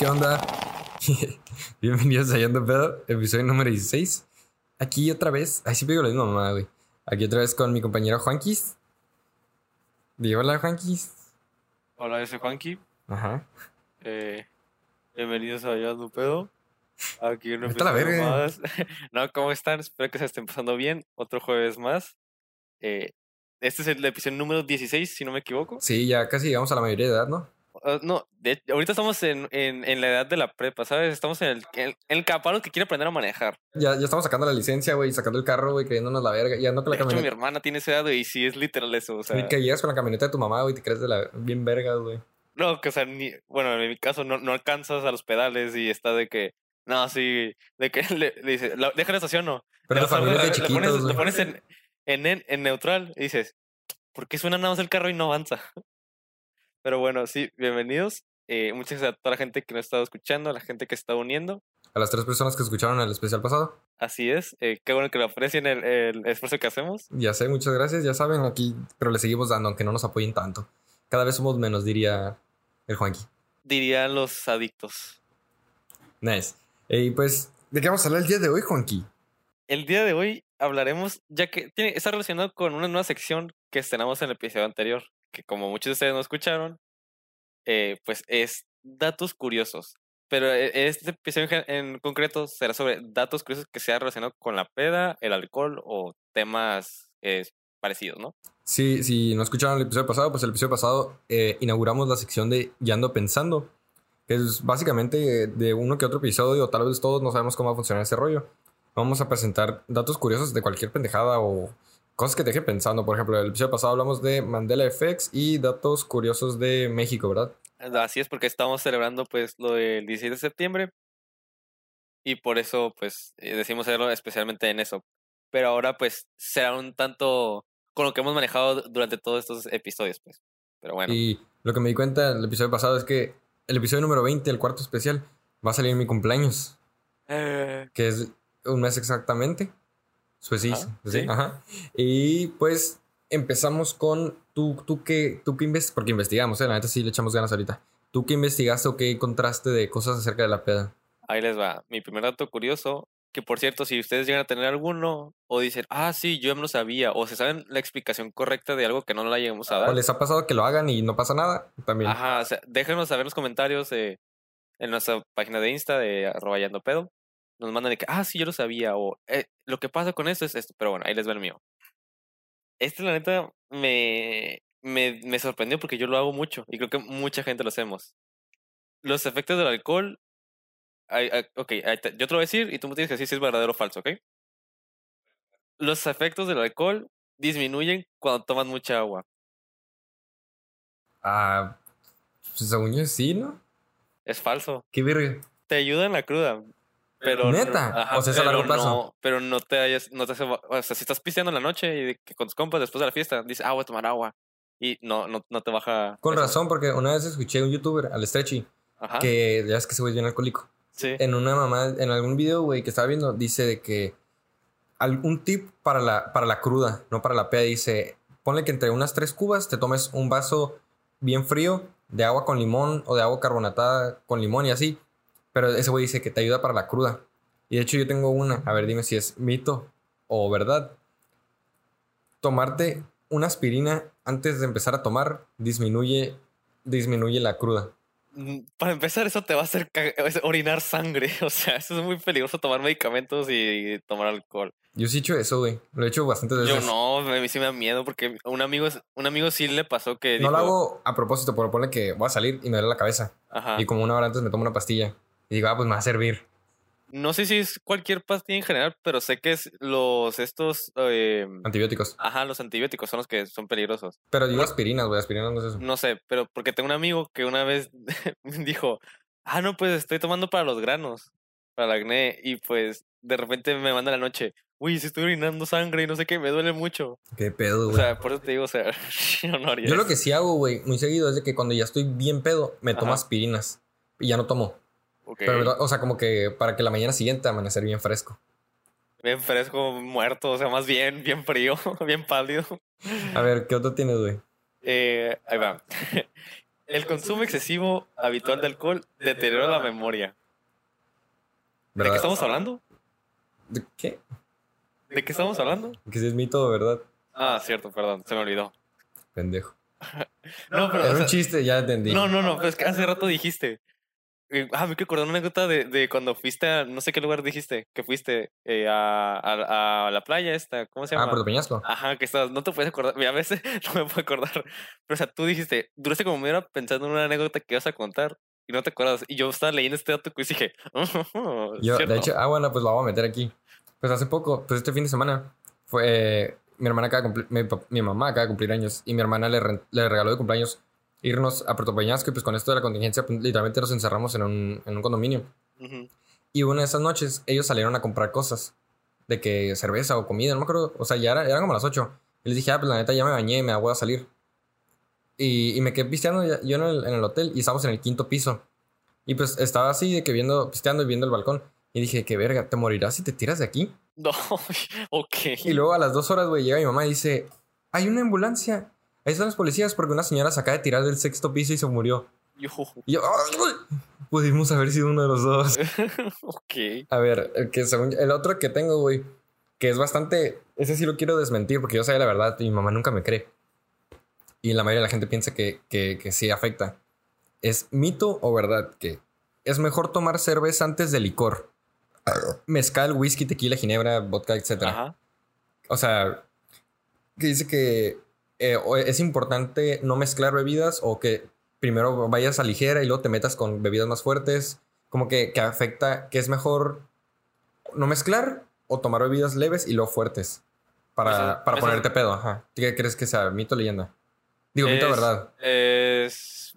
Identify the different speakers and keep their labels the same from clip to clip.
Speaker 1: ¿qué onda? Bienvenidos a Yando Pedo, episodio número 16. Aquí otra vez, ay, siempre digo la misma mamá, güey. Aquí otra vez con mi compañero Juanquis. Di hola, Juanquis.
Speaker 2: Hola, soy Juanqui.
Speaker 1: Ajá.
Speaker 2: Eh, bienvenidos a Yando Pedo. Aquí un
Speaker 1: Vete a la verga.
Speaker 2: más. no, ¿cómo están? Espero que se estén pasando bien. Otro jueves más. Eh, este es el episodio número 16, si no me equivoco.
Speaker 1: Sí, ya casi llegamos a la mayoría de edad, ¿no?
Speaker 2: Ah, no, de- ahorita estamos en, en, en la edad de la prepa, ¿sabes? Estamos en el, en, el caparo que quiere aprender a manejar.
Speaker 1: Ya, ya estamos sacando la licencia, güey, sacando el carro, güey, creyéndonos la verga. Y ando con
Speaker 2: De
Speaker 1: la
Speaker 2: hecho, mi
Speaker 1: camioneta.
Speaker 2: hermana tiene esa edad y sí es literal eso. O sea,
Speaker 1: Y que llegas con la camioneta de tu mamá, güey, te crees de la bien verga, güey.
Speaker 2: no, que o sea, ni, bueno, en mi caso no, no alcanzas a los pedales y está de que, no, sí, de que le, le dice, "La- deja la estación, no.
Speaker 1: Pero
Speaker 2: Le
Speaker 1: tu
Speaker 2: vas a-
Speaker 1: familia de
Speaker 2: le- le pones,
Speaker 1: chiquitos,
Speaker 2: le
Speaker 1: güey.
Speaker 2: pones en, en, en, en neutral y dices, ¿por qué suena nada más el carro y no avanza? Pero bueno, sí, bienvenidos. Eh, muchas gracias a toda la gente que nos ha estado escuchando, a la gente que se está uniendo.
Speaker 1: A las tres personas que escucharon el especial pasado.
Speaker 2: Así es, eh, qué bueno que lo aprecien el, el esfuerzo que hacemos.
Speaker 1: Ya sé, muchas gracias, ya saben, aquí, pero le seguimos dando, aunque no nos apoyen tanto. Cada vez somos menos, diría el Juanqui.
Speaker 2: Dirían los adictos.
Speaker 1: Nice. Y pues, ¿de qué vamos a hablar el día de hoy, Juanqui?
Speaker 2: El día de hoy hablaremos, ya que tiene, está relacionado con una nueva sección que estrenamos en el episodio anterior, que como muchos de ustedes no escucharon, eh, pues es datos curiosos. Pero eh, este episodio en, concreto será sobre datos curiosos que sean relacionados con la peda, el alcohol o temas eh, parecidos, ¿no?
Speaker 1: Sí, si no escucharon el episodio pasado, pues el episodio pasado eh, inauguramos la sección de Ya ando pensando, que es básicamente de uno que otro episodio, tal vez todos no sabemos cómo va a funcionar ese rollo. Vamos a presentar datos curiosos de cualquier pendejada o cosas que te dejen pensando. Por ejemplo, el episodio pasado hablamos de Mandela Effects y datos curiosos de México, ¿verdad?
Speaker 2: Así es porque estamos celebrando pues lo del 16 de septiembre y por eso pues eh, decidimos hacerlo especialmente en eso. Pero ahora pues será un tanto con lo que hemos manejado durante todos estos episodios pues. Pero bueno,
Speaker 1: Y lo que me di cuenta el episodio pasado es que el episodio número 20, el cuarto especial, va a salir en mi cumpleaños.
Speaker 2: Eh,
Speaker 1: que es un mes exactamente. Pues sí,
Speaker 2: Ajá,
Speaker 1: sí,
Speaker 2: sí.
Speaker 1: ajá. Y pues empezamos con tú, tú que, tú que investigas, porque investigamos, ¿eh? la neta sí le echamos ganas ahorita. ¿Tú qué investigaste o qué encontraste de cosas acerca de la peda?
Speaker 2: ahí les va. Mi primer dato curioso, que por cierto, si ustedes llegan a tener alguno o dicen, ah, sí, yo lo sabía, o se saben la explicación correcta de algo que no la llegamos a
Speaker 1: ¿O
Speaker 2: dar.
Speaker 1: les ha pasado que lo hagan y no pasa nada? También.
Speaker 2: Ajá, o sea, déjenos saber en los comentarios eh, en nuestra página de Insta de arroba pedo. Nos mandan de que, ah, sí, yo lo sabía, o "Eh, lo que pasa con esto es esto, pero bueno, ahí les va el mío. Este, la neta, me, me, me sorprendió porque yo lo hago mucho y creo que mucha gente lo hacemos. Los efectos del alcohol. ay, ay, ok, yo te lo voy a decir y tú me tienes que decir si es verdadero o falso, ¿ok? Los efectos del alcohol disminuyen cuando tomas mucha agua.
Speaker 1: Ah, pues según yo sí, ¿no?
Speaker 2: Es falso.
Speaker 1: Qué verga.
Speaker 2: te ayuda en la cruda. Pero
Speaker 1: ¿Neta? O sea, es a largo
Speaker 2: pero
Speaker 1: plazo.
Speaker 2: No, pero no te hayas, no te hace- o sea, si estás pisteando en la noche y que con tus compas después de la fiesta, dices, ah, voy a tomar agua. Y no, no, no te baja.
Speaker 1: Con
Speaker 2: eso.
Speaker 1: razón, porque una vez escuché a un youtuber, al Stretchy,
Speaker 2: Ajá.
Speaker 1: que ya es que se güey bien alcohólico.
Speaker 2: Sí.
Speaker 1: en una mamá, en algún video, güey, que estaba viendo, dice de que algún tip para la, para la cruda, no para la peda, dice, ponle que entre unas tres cubas te tomes un vaso bien frío de agua con limón o de agua carbonatada con limón y así. Pero ese güey dice que te ayuda para la cruda. Y de hecho yo tengo una, a ver, dime si es mito o verdad. Tomarte una aspirina antes de empezar a tomar disminuye, disminuye la cruda.
Speaker 2: Mm, Para empezar, eso te va a hacer orinar sangre. O sea, eso es muy peligroso tomar medicamentos y tomar alcohol.
Speaker 1: Yo sí he hecho eso, güey. Lo he hecho bastantes veces.
Speaker 2: Yo no, a mí sí me da miedo porque un amigo, un amigo sí le pasó que
Speaker 1: No lo hago a propósito, pero pone que voy a salir y me duele la cabeza.
Speaker 2: Ajá.
Speaker 1: Y como una hora antes me tomo una pastilla. Y digo, ah, pues me va a servir.
Speaker 2: No sé si es cualquier pastilla en general, pero sé que es los estos eh,
Speaker 1: Antibióticos.
Speaker 2: Ajá, los antibióticos son los que son peligrosos.
Speaker 1: Pero digo aspirinas, güey. Aspirinas no es eso.
Speaker 2: No sé, pero porque tengo un amigo que una vez dijo, ah, no, pues estoy tomando para los granos, para el acné, y pues de repente me manda la noche, uy, si estoy orinando sangre y no sé qué, me duele mucho.
Speaker 1: Qué pedo,
Speaker 2: O
Speaker 1: güey.
Speaker 2: sea, por eso te digo, o sea, yo no haría
Speaker 1: Yo lo que sí hago, güey, muy seguido es de que cuando ya estoy bien pedo, me tomo
Speaker 2: Ajá.
Speaker 1: aspirinas. Y ya no tomo. Pero, o sea, como que para que la mañana siguiente amanecer bien fresco.
Speaker 2: Bien fresco, muerto, o sea, más bien, bien frío, bien pálido.
Speaker 1: A ver, ¿qué otro tienes, güey?
Speaker 2: Eh, ahí va. El consumo excesivo habitual de alcohol deteriora la memoria. ¿De qué estamos hablando?
Speaker 1: ¿De qué?
Speaker 2: ¿De qué estamos hablando?
Speaker 1: Que si es mito, ¿verdad?
Speaker 2: Ah, cierto, perdón, se me olvidó.
Speaker 1: Pendejo.
Speaker 2: No, pero. o
Speaker 1: Era
Speaker 2: sea,
Speaker 1: un chiste, ya entendí.
Speaker 2: no, no, no, pero es que hace rato dijiste. Eh, Ah, me quiero una anécdota de, de cuando fuiste a. No sé qué lugar dijiste. Que fuiste eh, a, a, a la playa esta. ¿Cómo se llama?
Speaker 1: Ah, Puerto Peñasco.
Speaker 2: Ajá, que estabas, no te puedes acordar, a veces no me puedo acordar, pero o sea, tú dijiste, duraste como media hora pensando en una anécdota que ibas a contar y no te acuerdas, y yo estaba leyendo este dato y dije, oh,
Speaker 1: Yo,
Speaker 2: cierto.
Speaker 1: de hecho, ah, bueno, pues lo voy a meter aquí. Pues hace poco, pues este fin de semana, fue. mi hermana acaba de cumplir. Mi, mi mamá acaba de cumplir años y mi hermana le, ren- le regaló de cumpleaños irnos a Puerto Peñasco y pues con esto de la contingencia, pues, literalmente nos encerramos en un, en un condominio. Y una de esas noches ellos salieron a comprar cosas. De que cerveza o comida, no me acuerdo. O sea, ya era, eran como las 8. Y les dije, ah, pues la neta ya me bañé, me voy a salir. Y, y me quedé pisteando yo en el, en el hotel y estábamos en el quinto piso. Y pues estaba así de que viendo, pisteando y viendo el balcón. Y dije, qué verga, ¿te morirás si te tiras de aquí?
Speaker 2: No, ok.
Speaker 1: Y luego a las dos horas, güey, llega mi mamá y dice, hay una ambulancia. Ahí están los policías porque una señora se acaba de tirar del sexto piso y se murió.
Speaker 2: Yo,
Speaker 1: Y yo, "Ay, güey". pudimos haber sido uno de los dos.
Speaker 2: ok.
Speaker 1: A ver, el, que según, el otro que tengo, güey, que es bastante. Ese sí lo quiero desmentir porque yo sé la verdad y mi mamá nunca me cree. Y la mayoría de la gente piensa que, que, que sí afecta. ¿Es mito o verdad que es mejor tomar cerveza antes de licor? Mezcal, whisky, tequila, ginebra, vodka, etc.
Speaker 2: Ajá.
Speaker 1: O sea, que dice que eh, es importante no mezclar bebidas o que primero vayas a ligera y luego te metas con bebidas más fuertes. Como que, que afecta, que es mejor no mezclar o tomar bebidas leves y luego fuertes para,
Speaker 2: Eso-
Speaker 1: para
Speaker 2: eso-
Speaker 1: ponerte pedo. Ajá. ¿Qué crees que sea? ¿Mito o leyenda? Digo, mito o
Speaker 2: Es-
Speaker 1: verdad.
Speaker 2: Es.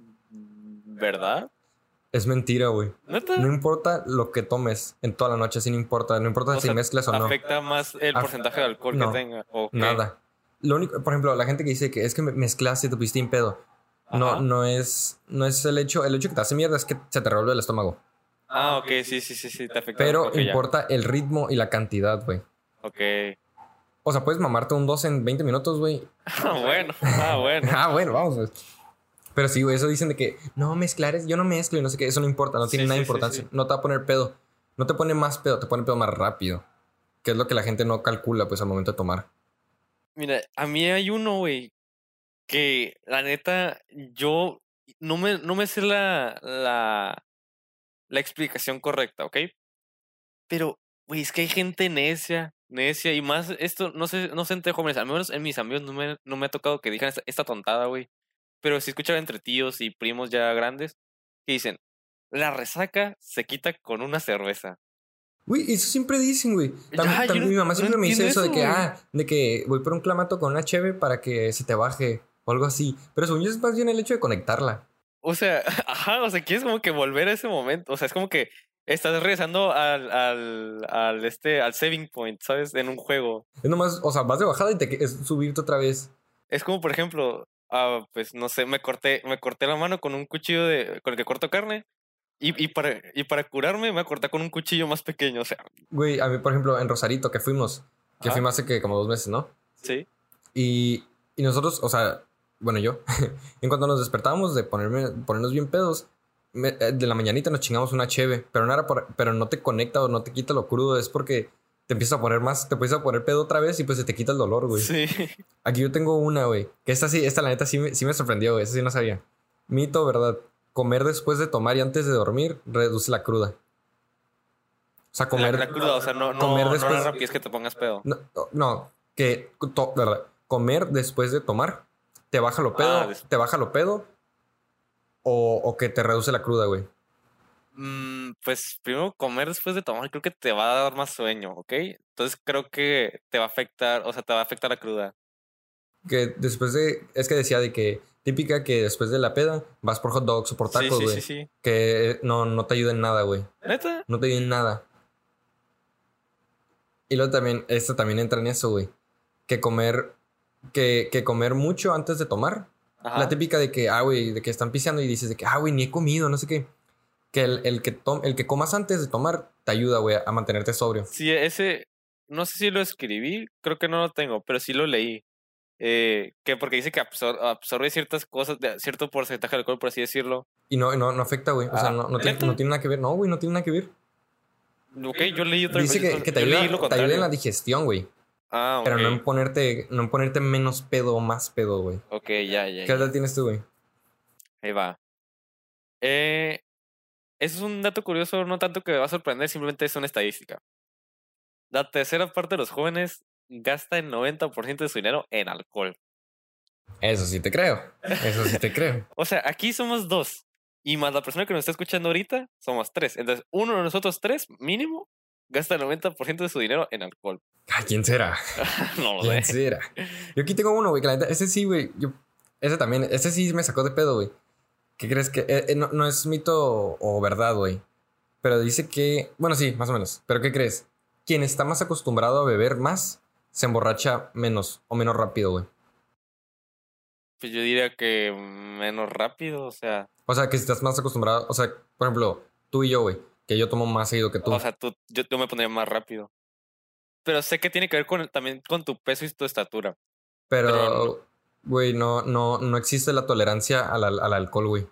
Speaker 2: ¿Verdad?
Speaker 1: Es mentira, güey. No importa lo que tomes en toda la noche, sí no importa. No importa
Speaker 2: O
Speaker 1: si
Speaker 2: sea,
Speaker 1: mezclas o no.
Speaker 2: ¿Afecta más el porcentaje de alcohol
Speaker 1: no,
Speaker 2: que tenga? ¿O qué?
Speaker 1: Nada. Lo único, por ejemplo, la gente que dice que es que me- mezclaste y te pusiste en pedo. No,
Speaker 2: Ajá.
Speaker 1: no es, no es el hecho, el hecho que te hace mierda es que se te revuelve el estómago.
Speaker 2: Ah, ok, sí, sí, sí, sí, te afecta.
Speaker 1: Pero
Speaker 2: ya.
Speaker 1: importa el ritmo y la cantidad, güey.
Speaker 2: Ok.
Speaker 1: O sea, puedes mamarte un 2 en 20 minutos, güey.
Speaker 2: Ah, bueno, ah, bueno.
Speaker 1: ah, bueno, vamos. güey. Pero sí, güey, eso dicen de que no mezclar, es- yo no mezclo y no sé qué, eso no importa, no tiene
Speaker 2: Sí,
Speaker 1: nada de
Speaker 2: sí,
Speaker 1: importancia.
Speaker 2: sí.
Speaker 1: No te va a poner pedo. No te pone más pedo, te pone pedo más rápido. Que es lo que la gente no calcula, pues, al momento de tomar.
Speaker 2: Mira, a mí hay uno, güey, que la neta, yo no me, no me sé la, la, la explicación correcta, ¿ok? Pero, güey, es que hay gente necia, necia, y más esto, no sé, no sé entre jóvenes, al menos en mis amigos no me, no me ha tocado que digan esta, esta tontada, güey. Pero sí escuchaba entre tíos y primos ya grandes que dicen, la resaca se quita con una cerveza.
Speaker 1: Güey, eso siempre dicen, güey. Tam-
Speaker 2: Ya, yo
Speaker 1: tam-
Speaker 2: no-
Speaker 1: mi mamá
Speaker 2: no
Speaker 1: siempre me dice eso de que, ah, de que voy por un clamato con una cheve para que se te baje o algo así. Pero según yo es más bien el hecho de conectarla.
Speaker 2: O sea, ajá, o sea, quieres como que volver a ese momento. O sea, es como que estás regresando al, al, al, este, al saving point, ¿sabes? En un juego.
Speaker 1: Es nomás, o sea, vas de bajada y te es subirte otra vez.
Speaker 2: Es como, por ejemplo, ah, pues no sé, me corté, me corté la mano con un cuchillo de, con el que corto carne. Y, y, para, y para curarme me corté con un cuchillo más pequeño. O sea,
Speaker 1: Güey, a mí, por ejemplo, en Rosarito, que fuimos, que
Speaker 2: Ajá.
Speaker 1: fuimos hace que como dos meses, ¿no?
Speaker 2: sí.
Speaker 1: Y, y nosotros, o sea, bueno, yo, en cuanto nos despertábamos de ponerme, ponernos bien pedos, me- eh, de la mañanita nos chingamos una cheve, pero no era por- pero no te conecta o no te quita lo crudo, es porque te empieza a poner más, te empieza a poner pedo otra vez y pues se te quita el dolor, güey.
Speaker 2: Sí.
Speaker 1: Aquí yo tengo una, güey, que esta sí, esta la neta sí sí me sorprendió, güey, eso sí no sabía. Mito, ¿verdad? Comer después de tomar y antes de dormir reduce la cruda. O sea,
Speaker 2: La,
Speaker 1: comer...
Speaker 2: la cruda, o sea, no, no,
Speaker 1: comer
Speaker 2: no
Speaker 1: después-
Speaker 2: la rapidez que te pongas pedo.
Speaker 1: No, no, que to- ¿verdad? comer después de tomar te baja lo pedo,
Speaker 2: Ah, des-
Speaker 1: te baja lo pedo o, o que te reduce la cruda, güey.
Speaker 2: Mm, pues primero comer después de tomar creo que te va a dar más sueño, ¿ok? Entonces creo que te va a afectar, o sea, te va a afectar la cruda.
Speaker 1: Que después de, es que decía de que típica que después de la peda vas por hot dogs o por
Speaker 2: Sí,
Speaker 1: tacos,
Speaker 2: sí,
Speaker 1: güey.
Speaker 2: sí, sí.
Speaker 1: Que no, no te ayuda en nada, güey.
Speaker 2: ¿Neta?
Speaker 1: No te ayuda en nada. Y luego también, esto también entra en eso, güey. Que comer, que, que comer mucho antes de tomar
Speaker 2: Ajá.
Speaker 1: La típica de que, ah, güey, de que están piseando y dices de que, ah, güey, ni he comido, no sé qué. Que el, el que, tom- el que comas antes de tomar te ayuda, güey, a mantenerte sobrio.
Speaker 2: Sí, ese, no sé si lo escribí, creo que no lo tengo, pero sí lo leí. Eh, que porque dice que absor- absorbe ciertas cosas, de cierto porcentaje de alcohol, por así decirlo.
Speaker 1: Y no, no, no afecta, güey. O sea,
Speaker 2: Ah,
Speaker 1: no, no, tiene,
Speaker 2: ¿neta?
Speaker 1: no tiene nada que ver. No, güey, no tiene nada que ver.
Speaker 2: Ok, yo leí otra
Speaker 1: Dice
Speaker 2: vez.
Speaker 1: que, que te, ayuda, te ayuda en la digestión, güey.
Speaker 2: Ah, ok.
Speaker 1: Pero no en ponerte, no en ponerte menos pedo o más pedo, güey.
Speaker 2: Ok, ya, ya.
Speaker 1: ¿Qué edad tienes tú, güey?
Speaker 2: Ahí va. Eh, eso es un dato curioso, no tanto que me va a sorprender, simplemente es una estadística. La tercera parte de los jóvenes gasta el 90% de su dinero en alcohol.
Speaker 1: Eso sí te creo. Eso sí te creo.
Speaker 2: O sea, aquí somos dos. Y más la persona que nos está escuchando ahorita, somos tres. Entonces, uno de nosotros tres, mínimo, gasta el 90% de su dinero en alcohol.
Speaker 1: Ay, ¿quién será?
Speaker 2: no lo
Speaker 1: ¿Quién
Speaker 2: sé.
Speaker 1: será? Yo aquí tengo uno, güey, que la neta, ese sí, güey. Yo, ese también, ese sí me sacó de pedo, güey. ¿Qué crees que eh, eh, no, no es mito o verdad, güey? Pero dice que, bueno, sí, más o menos. Pero ¿qué crees? Quien está más acostumbrado a beber más se emborracha menos o menos rápido, güey.
Speaker 2: Pues yo diría que menos rápido, o sea.
Speaker 1: O sea, que si estás más acostumbrado, o sea, por ejemplo, tú y yo, güey, que yo tomo más seguido que tú.
Speaker 2: O sea, tú, yo, yo me pondría más rápido. Pero sé que tiene que ver con también con tu peso y tu estatura. pero
Speaker 1: güey, no, no, no existe la tolerancia al, al- al alcohol, güey.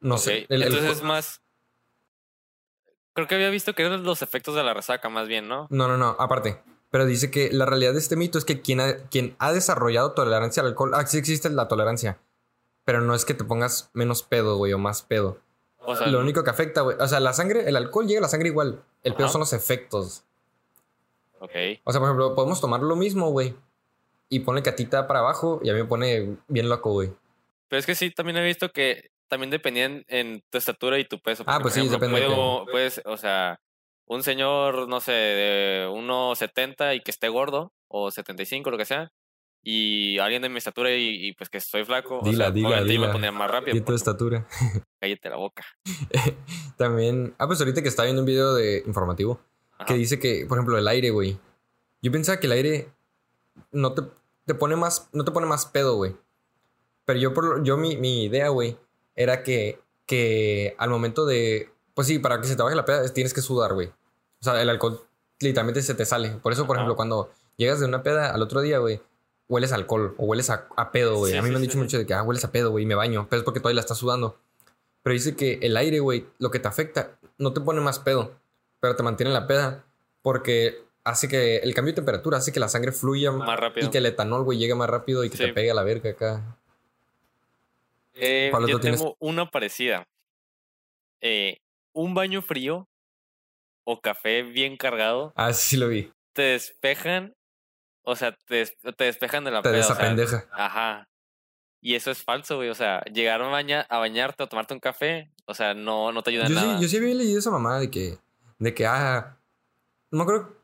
Speaker 1: No sé. el- el-
Speaker 2: Entonces es más. Creo que había visto que eran los efectos de la resaca, más bien, ¿no?
Speaker 1: No, no, no, aparte. Pero dice que la realidad de este mito es que quien ha, quien ha desarrollado tolerancia al alcohol, ah, sí existe la tolerancia, pero no es que te pongas menos pedo, güey, o más pedo.
Speaker 2: O sea,
Speaker 1: Lo único que afecta, güey, o sea, la sangre, el alcohol llega a la sangre igual, el pedo
Speaker 2: Ajá.
Speaker 1: son los efectos.
Speaker 2: ok.
Speaker 1: O sea, por ejemplo, podemos tomar lo mismo, güey, y pone catita para abajo y a mí me pone bien loco, güey.
Speaker 2: Pero es que sí, también he visto que también dependían en tu estatura y tu peso.
Speaker 1: Ah, pues sí,
Speaker 2: ejemplo,
Speaker 1: depende de
Speaker 2: puedo- Puedes, o sea, un señor, no sé, de 1,70 y que esté gordo, o 75, lo que sea, y alguien de mi estatura y, y, pues que soy flaco, o
Speaker 1: Dila,
Speaker 2: sea,
Speaker 1: dila,
Speaker 2: me pondría más rápido.
Speaker 1: Y tu
Speaker 2: porque
Speaker 1: estatura.
Speaker 2: Cállate la boca.
Speaker 1: También, ah, pues ahorita que estaba viendo un video de informativo,
Speaker 2: Ajá.
Speaker 1: que dice que, por ejemplo, el aire, güey. Yo pensaba que el aire no te, te pone más, no te pone más pedo, güey. Pero yo, por, yo mi, mi idea, güey, era que, que al momento de, pues sí, para que se te baje la peda tienes que sudar, güey. O sea, el alcohol literalmente se te sale. Por eso, por
Speaker 2: Ajá.
Speaker 1: ejemplo, cuando llegas de una peda al otro día, güey, hueles a alcohol o hueles a, a pedo, güey.
Speaker 2: Sí,
Speaker 1: a mí
Speaker 2: sí,
Speaker 1: me han dicho
Speaker 2: sí.
Speaker 1: mucho de que, ah, hueles a pedo, güey, y me baño. Pero es porque todavía la estás sudando. Pero dice que el aire, güey, lo que te afecta, no te pone más pedo, pero te mantiene en la peda. Porque hace que el cambio de temperatura hace que la sangre fluya
Speaker 2: Más rápido.
Speaker 1: y que el etanol, güey, llegue más rápido y que te pegue a la verga acá.
Speaker 2: Eh,
Speaker 1: ¿Cuál
Speaker 2: yo
Speaker 1: tienes?
Speaker 2: tengo una parecida. Eh, un baño frío o café bien cargado
Speaker 1: Ah, sí, sí lo vi.
Speaker 2: te despejan, o sea, te, des- te despejan de la
Speaker 1: Te
Speaker 2: peda, o sea,
Speaker 1: desapendeja.
Speaker 2: Ajá. Y eso es falso, güey. O sea, llegar a, baña, a bañarte o tomarte un café, o sea, no, no te ayuda en
Speaker 1: Yo
Speaker 2: nada.
Speaker 1: sí, yo sí había leído esa mamá de que, de que, ah, no me acuerdo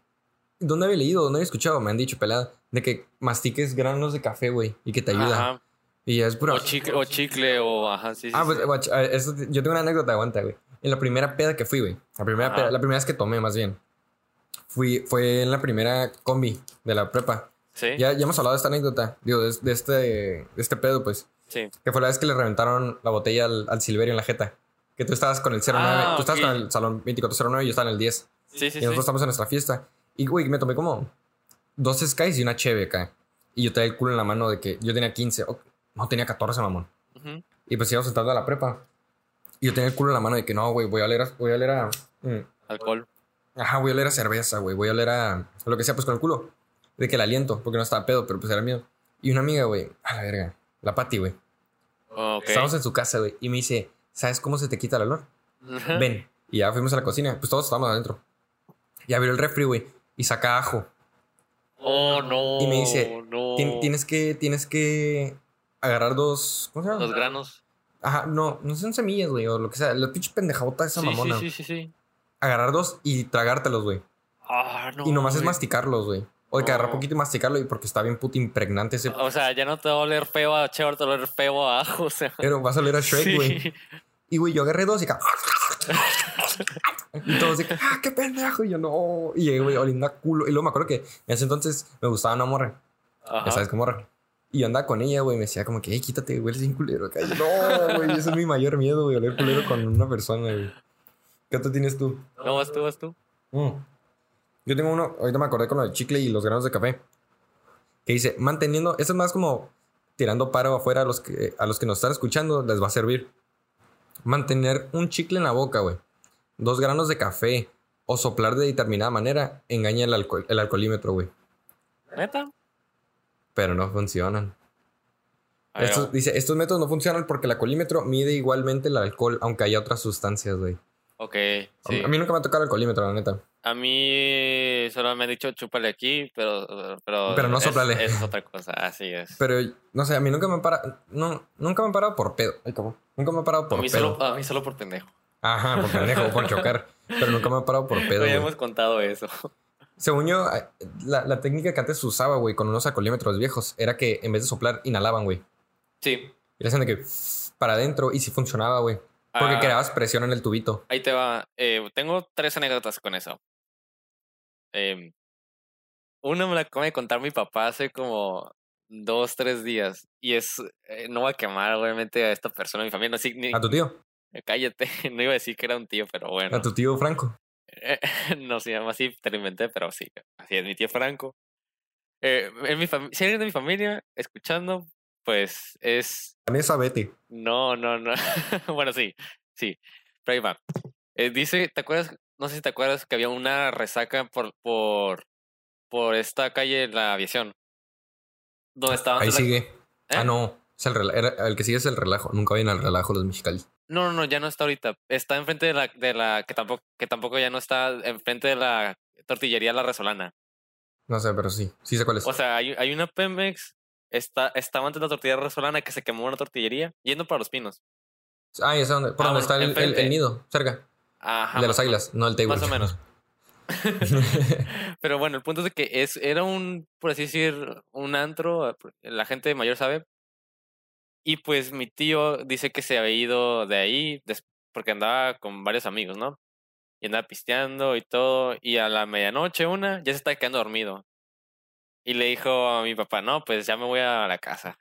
Speaker 1: dónde había leído, dónde había escuchado, me han dicho pelada, de que mastiques granos de café, güey, y que te ayuda.
Speaker 2: Ajá.
Speaker 1: Y ya es pura.
Speaker 2: O chicle, o chicle, o ajá, sí, sí.
Speaker 1: Ah,
Speaker 2: sí.
Speaker 1: pues, a ver, esto- yo tengo una anécdota, aguanta, güey. En la primera peda que fui, güey. La primera peda- la primera vez que tomé, más bien. Fui, fue en la primera combi de la prepa.
Speaker 2: Sí,
Speaker 1: Ya, ya hemos hablado de esta anécdota, digo, de, de este, de este pedo, pues.
Speaker 2: sí.
Speaker 1: Que fue la vez que le reventaron la botella al, al Silverio en la jeta. Que tú estabas con el 09,
Speaker 2: Ah,
Speaker 1: tú estabas
Speaker 2: ok.
Speaker 1: con el salón 2409 y yo estaba en el 10.
Speaker 2: Sí, sí,
Speaker 1: y
Speaker 2: sí.
Speaker 1: nosotros estamos en nuestra fiesta. Y, güey, me tomé como dos Skies y una Cheve acá. Y yo traía el culo en la mano de que yo tenía 15. No, tenía 14, mamón. Y pues íbamos entrando a la prepa. Y yo tenía el culo en la mano de que no, güey, voy a oler a. Voy a oler a mm,
Speaker 2: Alcohol.
Speaker 1: ajá, voy a oler a cerveza, güey. Voy a oler a, a lo que sea, pues con el culo. De que el aliento, porque no estaba pedo, pero pues era mío. Y una amiga, güey, a la verga, la Pati, güey.
Speaker 2: Ok.
Speaker 1: Estábamos en su casa, güey. Y me dice, ¿sabes cómo se te quita el olor? Ven. Y ya fuimos a la cocina. Pues todos estábamos adentro. Y abrió el refri, güey. Y saca ajo.
Speaker 2: Oh, no.
Speaker 1: Y me dice,
Speaker 2: no.
Speaker 1: Tienes que, tienes que agarrar dos. ¿Cómo se llama?
Speaker 2: Los granos.
Speaker 1: Ajá, no, no son semillas, güey, o lo que sea. La pinche pendejabota esa
Speaker 2: Sí,
Speaker 1: mamona.
Speaker 2: sí, sí, sí, sí.
Speaker 1: Agarrar dos y tragártelos, güey.
Speaker 2: Ah, no.
Speaker 1: y nomás es masticarlos, güey. O de que agarrar poquito y masticarlo y porque está bien puto impregnante ese.
Speaker 2: O sea, ya no te va a oler feo a chévere, te va a oler feo a ajo, o sea.
Speaker 1: Pero vas a oler a Shrek,
Speaker 2: Sí.
Speaker 1: güey. Y, güey, yo agarré dos y acá. y todos de que, ah, qué pendejo. Y yo, no. Y güey, oliendo a culo. Y luego me acuerdo que en ese entonces me gustaba una morra. Ya sabes qué morra. Y yo andaba con ella, güey. Me decía como que, hey, quítate, hueles bien culero acá. Y yo, no, güey, ese es mi mayor miedo, güey, oler culero con una persona, güey. ¿Qué otro tienes tú?
Speaker 2: No, vas tú, vas tú.
Speaker 1: Mm. Yo tengo uno, ahorita me acordé con lo del chicle y los granos de café. Que dice, manteniendo, esto es más como tirando paro afuera a los que, a los que nos están escuchando, les va a servir. Mantener un chicle en la boca, güey. Dos granos de café o soplar de determinada manera engaña el, alcohol, el alcoholímetro, güey.
Speaker 2: ¿Neta?
Speaker 1: Pero no funcionan.
Speaker 2: A
Speaker 1: Estos- dice, estos métodos no funcionan porque el alcoholímetro mide igualmente el alcohol, aunque haya otras sustancias, güey.
Speaker 2: ok, sí.
Speaker 1: A mí nunca me ha tocado el alcoholímetro, la neta.
Speaker 2: A mí solo me han dicho chúpale aquí, pero. Pero,
Speaker 1: Pero no
Speaker 2: es-
Speaker 1: sóplale.
Speaker 2: Es, otra cosa, así es.
Speaker 1: Pero, no sé, a mí nunca me han parado. No, nunca me han parado por pedo. Ay, cabrón. Nunca me han parado
Speaker 2: a,
Speaker 1: por
Speaker 2: mí
Speaker 1: pedo.
Speaker 2: solo, a mí solo por pendejo.
Speaker 1: Ajá, por pendejo, por chocar. Pero nunca me han parado por pedo.
Speaker 2: No ya hemos contado eso.
Speaker 1: Según yo, eh, la, la técnica que antes usaba, güey, con unos alcoholímetros viejos, era que en vez de soplar, inhalaban, güey.
Speaker 2: Sí.
Speaker 1: Y le hacían de que para adentro y sí funcionaba, güey. Porque
Speaker 2: Ah,
Speaker 1: creabas presión en el tubito.
Speaker 2: Ahí te va. Eh, tengo tres anécdotas con eso. Em, una me la acaba de contar mi papá hace como dos, tres días. Y es. eh, no voy a quemar, obviamente, a esta persona, a mi familia. No, sí, ni-
Speaker 1: A tu tío.
Speaker 2: cállate. No iba a decir que era un tío, pero bueno.
Speaker 1: A tu tío Franco.
Speaker 2: no se llama así, te lo inventé, pero sí. Así es, mi tío Franco. Eh, en mi si alguien de mi familia escuchando, pues es
Speaker 1: Vanessa Betty.
Speaker 2: no, no, no. bueno, sí, sí. Pero ahí va. Eh, dice, ¿te acuerdas? No sé si te acuerdas que había una resaca por, por, por esta calle, la aviación. Donde estaba
Speaker 1: Ahí
Speaker 2: la-
Speaker 1: sigue.
Speaker 2: ¿Eh?
Speaker 1: Ah, no. Es el, rela- era- el que sigue es el relajo. Nunca vayan al relajo los mexicanos.
Speaker 2: No, no, no, ya no está ahorita. Está enfrente de la, de la, que tampoco, que tampoco ya no está enfrente de la tortillería La Resolana.
Speaker 1: No sé, pero sí. Sí sé cuál es.
Speaker 2: O sea, hay, hay una Pemex, está, estaba antes de la tortillería Resolana que se quemó una tortillería yendo para los pinos.
Speaker 1: ah, esa donde, por
Speaker 2: Ah,
Speaker 1: donde
Speaker 2: bueno,
Speaker 1: está el, el- nido, cerca.
Speaker 2: Ajá.
Speaker 1: El de las águilas, no el table.
Speaker 2: Más o menos. Pero bueno, el punto es de que es, era un, por así decir, un antro, la gente mayor sabe. Y pues mi tío dice que se había ido de ahí porque andaba con varios amigos, ¿no? Y andaba pisteando y todo. Y a la medianoche, una, ya se estaba quedando dormido. Y le dijo a mi papá, no, pues ya me voy a la casa.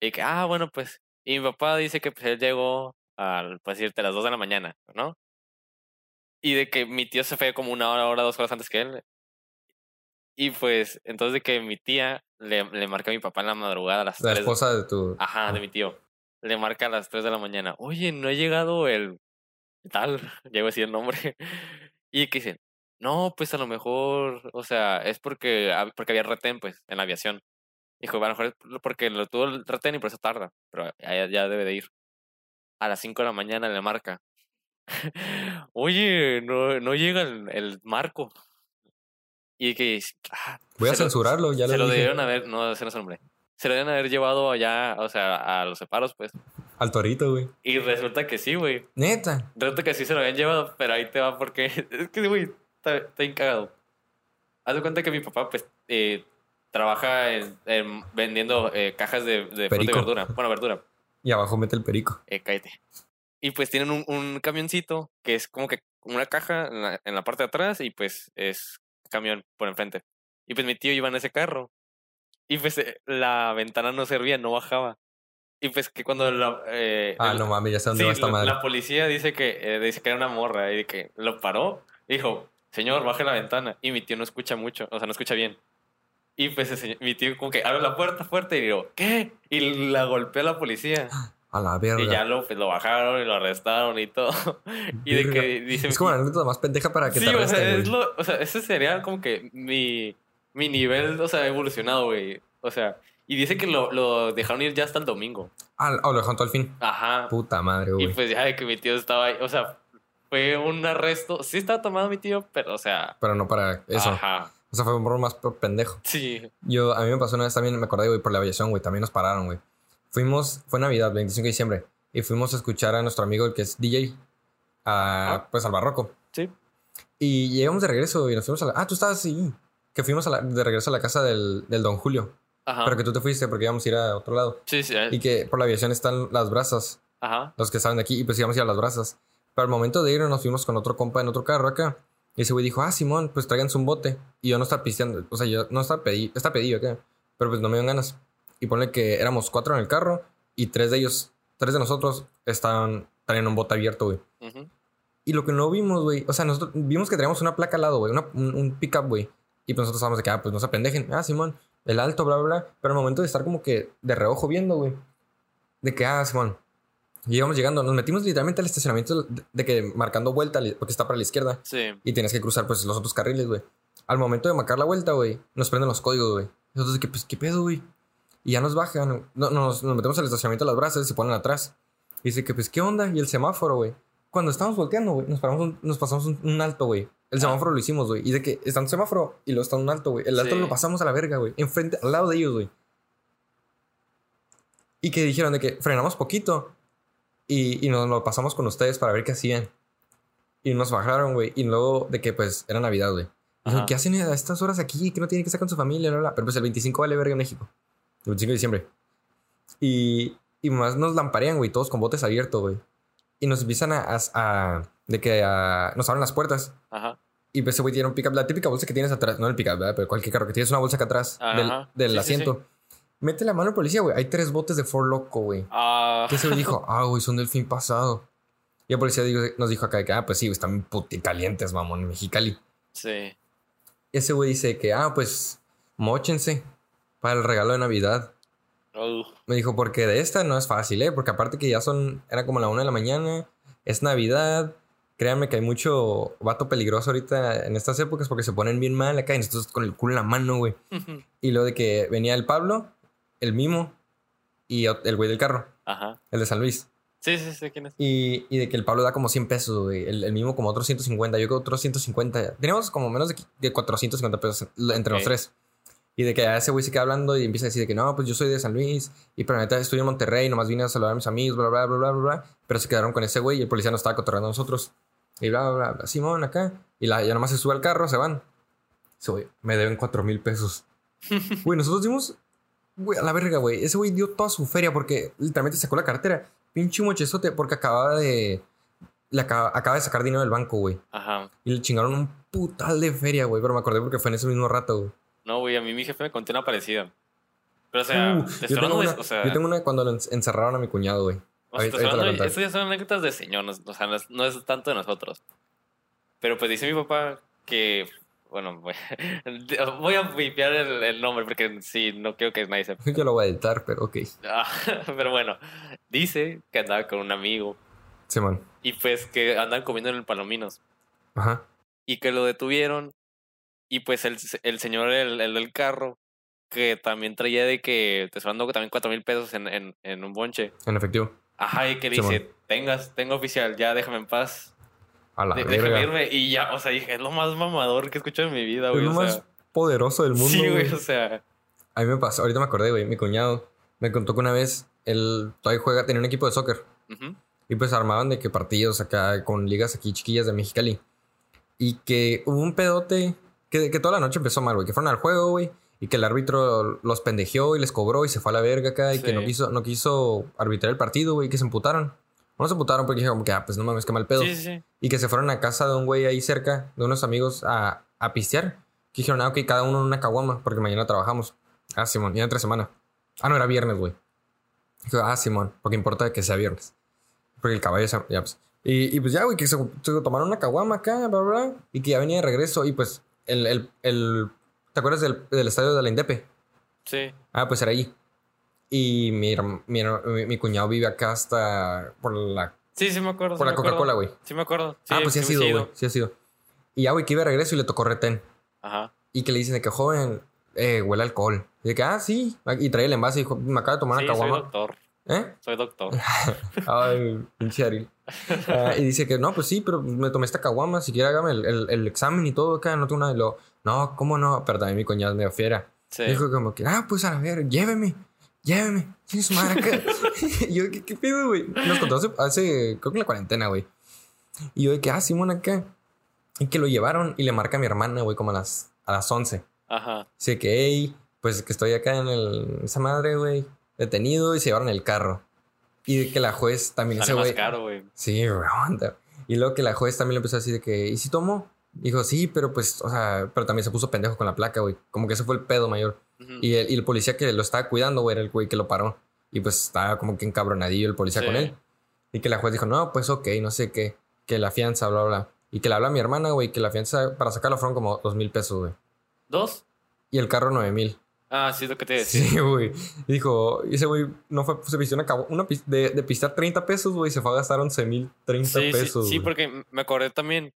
Speaker 2: Y que, ah, bueno, pues. Y mi papá dice que pues él llegó al, pues irte a las 2 de la mañana, ¿no? Y de que mi tío se fue como una hora, hora, dos horas antes que él. Y pues, entonces de que mi tía le, le marca a mi papá en la madrugada a las
Speaker 1: La
Speaker 2: 3.
Speaker 1: esposa de tu.
Speaker 2: Ajá, de mi tío. Le marca a las 3 de la mañana. Oye, no ha llegado el tal. Llego a decir el nombre. Y que dicen, no, pues a lo mejor, o sea, es porque, porque había retén, pues, en la aviación. Dijo, a lo mejor es porque lo tuvo el retén y por eso tarda. Pero ya, ya debe de ir. A las 5 de la mañana le marca. Oye, no, no llega el, el marco. Y que "Ah,
Speaker 1: Voy a
Speaker 2: se lo-
Speaker 1: censurarlo, ya
Speaker 2: se
Speaker 1: lo
Speaker 2: lo
Speaker 1: dije.
Speaker 2: debieron haber, no, ese no es el nombre. Se lo debieron haber llevado allá, o sea, a los separos, pues.
Speaker 1: Al torito, güey.
Speaker 2: Y resulta que sí, güey.
Speaker 1: Neta.
Speaker 2: Resulta que sí se lo habían llevado, pero ahí te va porque. Es que, güey, está, está bien cagado. Haz de cuenta que mi papá, pues, eh, trabaja en- en vendiendo eh, cajas de, de fruta y verdura. Bueno, verdura.
Speaker 1: Y abajo mete el perico.
Speaker 2: Eh, cállate. Y pues tienen un, un camioncito que es como que una caja en la, en la parte de atrás y pues es camión por enfrente. Y pues mi tío iba en ese carro. Y pues eh, la ventana no servía, no bajaba. Y pues que cuando la... eh,
Speaker 1: Ah,
Speaker 2: el-
Speaker 1: no mames, ya sé dónde
Speaker 2: sí,
Speaker 1: va esta madre.
Speaker 2: la policía dice que, eh, dice que era una morra y que lo paró. Dijo, señor, baje la ventana. Y mi tío no escucha mucho, o sea, no escucha bien. Y pues mi tío como que abre la puerta fuerte y digo, ¿qué? Y la golpeó la policía.
Speaker 1: A la verga.
Speaker 2: Y ya lo, pues, lo bajaron y lo arrestaron y todo. Y de que dice...
Speaker 1: Es como la anécdota más pendeja para que
Speaker 2: sí,
Speaker 1: te
Speaker 2: o sea,
Speaker 1: arresten,
Speaker 2: es
Speaker 1: güey.
Speaker 2: lo, o sea, ese sería como que mi, mi nivel, o sea, evolucionado, güey. O sea, y dice que lo, lo dejaron ir ya hasta el domingo.
Speaker 1: Ah, oh, lo dejó todo al fin.
Speaker 2: Ajá.
Speaker 1: Puta madre,
Speaker 2: Y
Speaker 1: güey.
Speaker 2: pues ya de que mi tío estaba ahí, o sea, fue un arresto. Sí estaba tomado mi tío, pero o sea...
Speaker 1: Pero no para eso.
Speaker 2: Ajá.
Speaker 1: O sea, fue un broma más pendejo.
Speaker 2: Sí.
Speaker 1: Yo, a mí me pasó una vez también, me acordé, güey, por la aviación, güey. También nos pararon, güey. Fuimos, fue Navidad, 25 de diciembre. Y fuimos a escuchar a nuestro amigo, el que es DJ, a,
Speaker 2: Ah.
Speaker 1: pues al barroco.
Speaker 2: Sí.
Speaker 1: Y llegamos de regreso y nos fuimos a la. Ah, tú estabas así. Que fuimos a la- de regreso a la casa del, del Don Julio.
Speaker 2: Ajá.
Speaker 1: Pero que tú te fuiste porque íbamos a ir a otro lado.
Speaker 2: Sí, sí. eh,
Speaker 1: Y que por la aviación están las brasas.
Speaker 2: Ajá.
Speaker 1: Los que estaban de aquí. Y pues íbamos a ir a las brasas. Pero al momento de ir nos fuimos con otro compa en otro carro acá. Y ese güey dijo, ah, Simón, pues tráiganse un bote. Y yo no estaba pisteando. O sea, yo no estaba pedido. Está pedido acá. Pero pues no me dieron ganas. Y ponle que éramos cuatro en el carro. Y tres de ellos, tres de nosotros, estaban traían un bote abierto, güey. Y lo que no vimos, güey. O sea, nosotros vimos que traíamos una placa al lado, güey. Un, un pickup, güey. Y pues nosotros estábamos de que, ah, pues no se pendejen. Ah, Simón. el alto, bla, bla, bla. Pero al momento de estar como que de reojo viendo, güey. De que, ah, Simón. Llegamos llegando, nos metimos literalmente al estacionamiento de, de que marcando vuelta, porque está para la izquierda.
Speaker 2: Sí.
Speaker 1: Y tienes que cruzar, pues, los otros carriles, güey. Al momento de marcar la vuelta, güey, nos prenden los códigos, güey. Nosotros, de que, pues, ¿qué pedo, güey? Y ya nos bajan. No, nos, nos metemos al estacionamiento de las brasas y se ponen atrás. Y dice que, pues, ¿qué onda? Y el semáforo, güey. Cuando estábamos volteando, güey, nos, paramos un- nos pasamos un, un alto, güey. El
Speaker 2: Ah.
Speaker 1: semáforo lo hicimos, güey. Y de que está un semáforo y luego está un alto, güey. El alto
Speaker 2: Sí.
Speaker 1: lo pasamos a la verga, güey. Enfrente, al lado de ellos, güey. Y que dijeron de que frenamos poquito y, y nos lo pasamos con ustedes para ver qué hacían. Y nos bajaron, güey. Y luego de que, pues, era Navidad, güey. ¿qué hacen a estas horas aquí? Que no tienen que estar con su familia, bla, bla. Pero pues el 25 vale verga en México. El 25 de diciembre. Y, y más nos lamparean, güey, todos con botes abiertos, güey. Y nos empiezan a, a- a- de que a- nos abren las puertas.
Speaker 2: Ajá.
Speaker 1: Y pues ese güey tiene un pickup, la típica bolsa que tienes atrás, no el pickup, ¿verdad? Pero cualquier carro que tienes una bolsa acá atrás del,
Speaker 2: Ajá.
Speaker 1: del
Speaker 2: Sí, sí,
Speaker 1: asiento. Mete la mano al policía, güey. Hay tres botes de Ford Loco, güey.
Speaker 2: Ah.
Speaker 1: Que ese güey dijo, ah, güey, son del fin pasado. Y el policía dijo- nos dijo acá de que, ah, pues sí, están puti calientes, mamón, en Mexicali.
Speaker 2: Sí.
Speaker 1: Ese güey dice que, ah, pues, mochense para el regalo de Navidad.
Speaker 2: Ugh.
Speaker 1: Me dijo, porque de esta no es fácil, ¿eh? Porque aparte que ya son, era como la una de la mañana, es Navidad. Créanme que hay mucho vato peligroso ahorita en estas épocas porque se ponen bien mal acá y nosotros con el culo en la mano, güey. Y lo de que venía el Pablo, el Mimo y el güey del carro,
Speaker 2: Ajá.
Speaker 1: el de San Luis.
Speaker 2: Sí, sí, sí, ¿quién es?
Speaker 1: Y, y de que el Pablo da como 100 pesos, güey. El, el Mimo como otros 150, yo creo otros 150. Teníamos como menos de, de 450 pesos entre los
Speaker 2: Ok.
Speaker 1: tres. Y de que a ese güey se queda hablando y empieza a decir de que no, pues yo soy de San Luis y pero neta estoy en Monterrey, nomás vine a saludar a mis amigos, bla, bla, bla, bla, bla, bla. Pero se quedaron con ese güey y el policía nos estaba cotorreando a nosotros. Y bla, bla, bla, bla, Simón acá. Y la, ya nomás se sube al carro, se van. Ese güey, me deben 4 mil pesos. Güey, nosotros dimos, güey, a la verga, güey. Ese güey dio toda su feria porque literalmente sacó la cartera. Pinche mochezote porque acababa de... Le acaba, acaba de sacar dinero del banco, güey.
Speaker 2: Ajá.
Speaker 1: Y le chingaron un putal de feria, güey. Pero me acordé porque fue en ese mismo rato, güey.
Speaker 2: No, güey, a mí mi jefe me contó una parecida. Pero, o sea,
Speaker 1: Uh,
Speaker 2: te
Speaker 1: yo, tengo
Speaker 2: hablando de.
Speaker 1: una,
Speaker 2: O sea,
Speaker 1: yo tengo una cuando lo encerraron a mi cuñado, güey.
Speaker 2: o sea. Estas ya son anécdotas de señor, no o sea, no es, no es tanto de nosotros. Pero pues dice mi papá que. Bueno, voy, voy a vipiar el, el nombre porque sí, no creo que nadie sepa.
Speaker 1: Yo lo voy a editar, pero ok.
Speaker 2: Ah, pero bueno, dice que andaba con un amigo
Speaker 1: Simón.
Speaker 2: y pues que andan comiendo en el Palominos
Speaker 1: Ajá.
Speaker 2: y que lo detuvieron y pues el, el señor, el, el del carro, que también traía de que te estoy dando también cuatro mil pesos en, en, en un bonche.
Speaker 1: En efectivo.
Speaker 2: Ajá, y que le dice, tengas, tengo oficial, ya déjame en paz.
Speaker 1: A la
Speaker 2: De- déjame irme. Y ya, o sea, dije, es lo más mamador que he escuchado en mi vida,
Speaker 1: Es
Speaker 2: güey.
Speaker 1: lo
Speaker 2: o
Speaker 1: más
Speaker 2: sea,
Speaker 1: poderoso del mundo,
Speaker 2: sí,
Speaker 1: güey.
Speaker 2: güey, o sea.
Speaker 1: A mí me pasó, ahorita me acordé, güey. Mi cuñado me contó que una vez él todavía juega, tenía un equipo de soccer.
Speaker 2: ujú,
Speaker 1: Y pues armaban de que partidos acá con ligas aquí chiquillas de Mexicali. Y que hubo un pedote que, que toda la noche empezó mal, güey. Que fueron al juego, güey. Y que el árbitro los pendejeó y les cobró y se fue a la verga acá. Y que no quiso, no quiso arbitrar el partido, güey. Y que se emputaron. No se emputaron porque dijeron como que, ah, pues no mames, qué mal pedo.
Speaker 2: Sí, sí, sí.
Speaker 1: Y que se fueron a casa de un güey ahí cerca, de unos amigos, a, a pistear. Que dijeron, ah, ok, cada uno en una caguama, porque mañana trabajamos. Ah, Simón, y era entre semana. Ah, no, era viernes, güey. Dijo, ah, Simón, porque importa que sea viernes. Porque el caballo se- ya, pues. Y, y pues ya, güey, que se, se tomaron una caguama acá, bla, bla, bla, y que ya venía de regreso. Y pues, el, el, el ¿te acuerdas del, del estadio de la Indepe?
Speaker 2: Sí.
Speaker 1: Ah, pues era ahí. Y mi, mi, mi, mi cuñado vive acá hasta por la,
Speaker 2: Sí, sí me acuerdo.
Speaker 1: por
Speaker 2: sí
Speaker 1: la. Coca-Cola, güey.
Speaker 2: Sí me acuerdo.
Speaker 1: ah, pues sí ha sido, güey. Sí ha sido. Y ya, güey, que iba de regreso y le tocó retén.
Speaker 2: Ajá.
Speaker 1: Y que le dicen de que joven, eh, huele a alcohol. Y de que, ah, sí. Y trae el envase y dijo, me acaba de tomar una
Speaker 2: soy
Speaker 1: caguama.
Speaker 2: doctor.
Speaker 1: ¿Eh?
Speaker 2: Soy doctor.
Speaker 1: Ay, pinche Ah, y dice que no, pues sí, pero me tomé esta caguama. Si quiere, hágame el, el- el examen y todo acá. No tengo nada. Y lo, no, ¿cómo no? Pero también mi cuñado es medio fiera.
Speaker 2: Sí.
Speaker 1: Dijo como que, ah, pues a ver, lléveme. Lléveme. Tiene su madre acá. y yo, ¿qué, qué pedo, güey? Nos contó hace, hace, creo que en la cuarentena, güey. Y yo de que, ah, Simón acá. Y que lo llevaron y le marca a mi hermana, güey, como a las, a las 11.
Speaker 2: Ajá.
Speaker 1: Dice que, hey, pues que estoy acá en el, esa madre, güey, detenido y se llevaron el carro. Y de que la juez también, ese
Speaker 2: Sale más
Speaker 1: güey.
Speaker 2: caro, güey.
Speaker 1: Sí, aguanta. Y luego que la juez también le empezó a decir de que, ¿y si tomó? Dijo, sí, pero pues, o sea, pero también se puso pendejo con la placa, güey. Como que ese fue el pedo mayor. Y el, y el policía que lo estaba cuidando, güey, era el güey que lo paró. Y pues estaba como que encabronadillo el policía
Speaker 2: Sí.
Speaker 1: con él. Y que la juez dijo, no, pues ok, no sé qué. Que la fianza, bla, bla. Y que le habla a mi hermana, güey, que la fianza para sacarlo fueron como dos mil pesos, güey.
Speaker 2: ¿Dos?
Speaker 1: Y el carro nueve mil.
Speaker 2: Ah, sí, es lo que te decía.
Speaker 1: Sí, güey. Dijo, y ese güey no fue, se vistió una, cabo- una de, de pistear 30 pesos, güey, se fue a gastar 11 mil 30
Speaker 2: Sí, sí,
Speaker 1: pesos.
Speaker 2: sí,
Speaker 1: güey.
Speaker 2: porque me acordé también.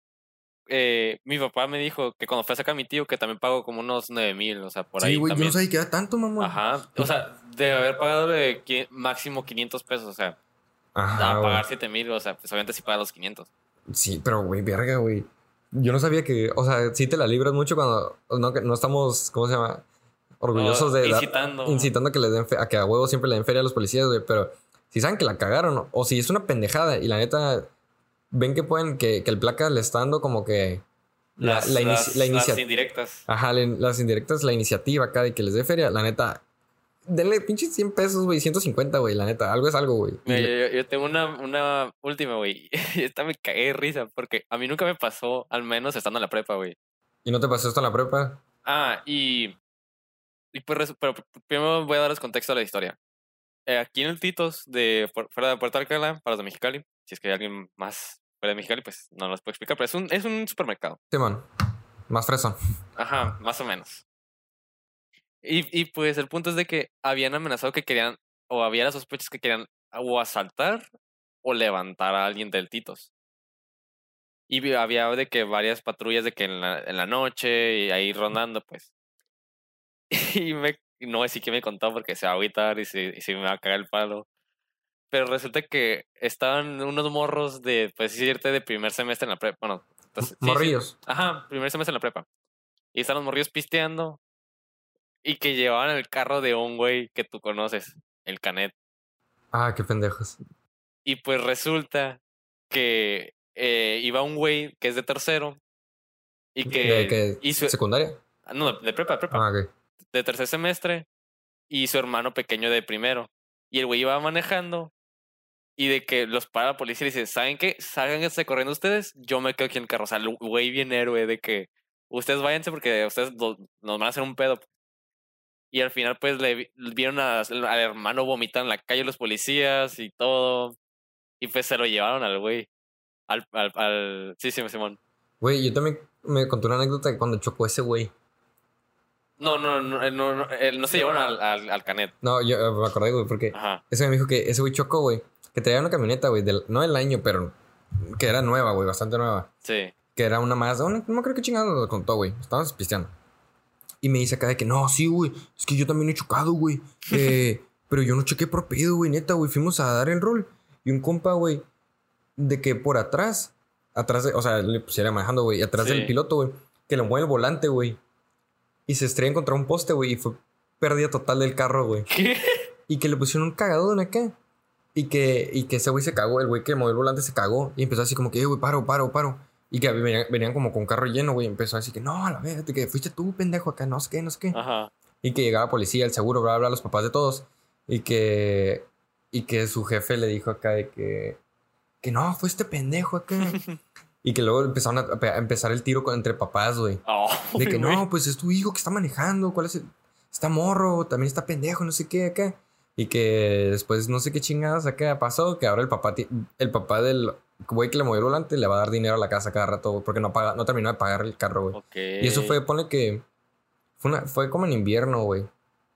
Speaker 2: eh, mi papá me dijo que cuando fue a sacar a mi tío que también pagó como unos 9 mil, o sea, por
Speaker 1: Sí,
Speaker 2: ahí
Speaker 1: güey, yo no sabía que era tanto, mamón.
Speaker 2: Ajá, o sea, de haber pagado de máximo 500 pesos, o sea,
Speaker 1: Ajá,
Speaker 2: a pagar 7 mil, o sea, pues obviamente sí paga los 500.
Speaker 1: Sí, pero, güey, verga, güey. Yo no sabía que, o sea, sí te la libras mucho cuando no, no estamos, ¿cómo se llama? Orgullosos de dar-
Speaker 2: incitando.
Speaker 1: incitando a que les den fe- a que a huevo siempre le den feria a los policías, güey. Pero si saben que la cagaron, o si es una pendejada y la neta ven que pueden, que, que el placa le está dando como que la,
Speaker 2: Las,
Speaker 1: la,
Speaker 2: las-
Speaker 1: la
Speaker 2: las
Speaker 1: inicia-
Speaker 2: indirectas.
Speaker 1: Ajá, la- las indirectas, la iniciativa acá de que les dé feria, la neta. Denle pinches 100 pesos, güey, 150, güey, la neta. Algo es algo, güey.
Speaker 2: Yo, yo tengo una, una última, güey. Esta me cagué de risa porque a mí nunca me pasó, al menos estando en la prepa, güey.
Speaker 1: ¿Y no te pasó esto en la prepa?
Speaker 2: Ah, y. y pues, pero primero voy a darles contexto a la historia. Eh, aquí en el Titos, de, fu- fuera de Puerto Alcalá, para los de Mexicali, si es que hay alguien más fuera de Mexicali, pues no los puedo explicar, pero es un, es un supermercado.
Speaker 1: Simón. Más fresón.
Speaker 2: Ajá, más o menos. Y, y pues el punto es de que habían amenazado que querían, o había las sospechas que querían o asaltar o levantar a alguien del Titos. Y había de que varias patrullas de que en la, en la noche y ahí rondando, pues. Y me, no a decir que me contó porque se va a agüitar y se, y se me va a cagar el palo. Pero resulta que estaban unos morros de, pues decirte, de primer semestre en la prepa. Bueno, entonces, sí, sí,
Speaker 1: Morrillos.
Speaker 2: Ajá, primer semestre en la prepa. Y están los morrillos pisteando. Y que llevaban el carro de un güey que tú conoces, el Canet.
Speaker 1: Ah, qué pendejos.
Speaker 2: Y pues resulta que eh, iba un güey que es de tercero. Y que.
Speaker 1: ¿De ¿Secundaria?
Speaker 2: no, de prepa, de prepa.
Speaker 1: Ah, ok.
Speaker 2: De tercer semestre. Y su hermano pequeño de primero. Y el güey iba manejando. Y de que los para la policía y dice: ¿Saben qué? Sálganse corriendo ustedes. Yo me quedo aquí en el carro. O sea, el güey bien héroe de que ustedes váyanse porque ustedes nos van a hacer un pedo. Y al final, pues, le vi- vieron al hermano vomitar en la calle los policías y todo. Y pues se lo llevaron al güey. Al, al. Sí, sí, Simón.
Speaker 1: Güey, yo también me conté una anécdota de cuando chocó ese güey.
Speaker 2: No, no, no, él no, no, él no se llevaron al, al, al canet.
Speaker 1: No, yo eh, me acordé, güey, porque
Speaker 2: Ajá.
Speaker 1: ese me dijo que ese güey chocó, güey. Que traía una camioneta, güey, del- no del año, pero que era nueva, güey, bastante nueva.
Speaker 2: Sí.
Speaker 1: Que era una más, una- no creo que chingado lo contó, güey. Estábamos pisteando. Y me dice acá de que no, sí, güey, es que yo también he chocado, güey. Eh, pero yo no choqué por pedo, güey, neta, güey. Fuimos a dar el rol. Y un compa, güey, de que por atrás, atrás de, o sea, le pusiera manejando, güey, y atrás
Speaker 2: Sí.
Speaker 1: del piloto, güey, que le mueve el volante, güey. Y se estrella contra un poste, güey, y fue pérdida total del carro, güey.
Speaker 2: ¿Qué?
Speaker 1: Y que le pusieron un cagadón acá. Y que, y que ese güey se cagó, el güey que movió el volante se cagó. Y empezó así como que, "Eh, güey, paro, paro, paro. Y que venían, venían como con carro lleno, güey. Empezó así que, no, a la vez, que fuiste tú, pendejo, acá, no sé qué, no sé qué.
Speaker 2: Ajá.
Speaker 1: Y que llegaba la policía, el seguro, bla, bla, los papás de todos. Y que, y que su jefe le dijo acá de que, que no, fue este pendejo acá. y que luego empezaron a, a empezar el tiro con- entre papás, güey.
Speaker 2: Oh,
Speaker 1: De que no, pues es tu hijo que está manejando. ¿Cuál es el.? Está morro, también está pendejo, no sé qué acá. Y que después no sé qué chingadas acá pasó. Que ahora el papá, el papá del güey que le movió el volante le va a dar dinero a la casa cada rato porque no, paga, no terminó de pagar el carro, güey. Y eso fue, pone que. Fue, una- fue como en invierno, güey.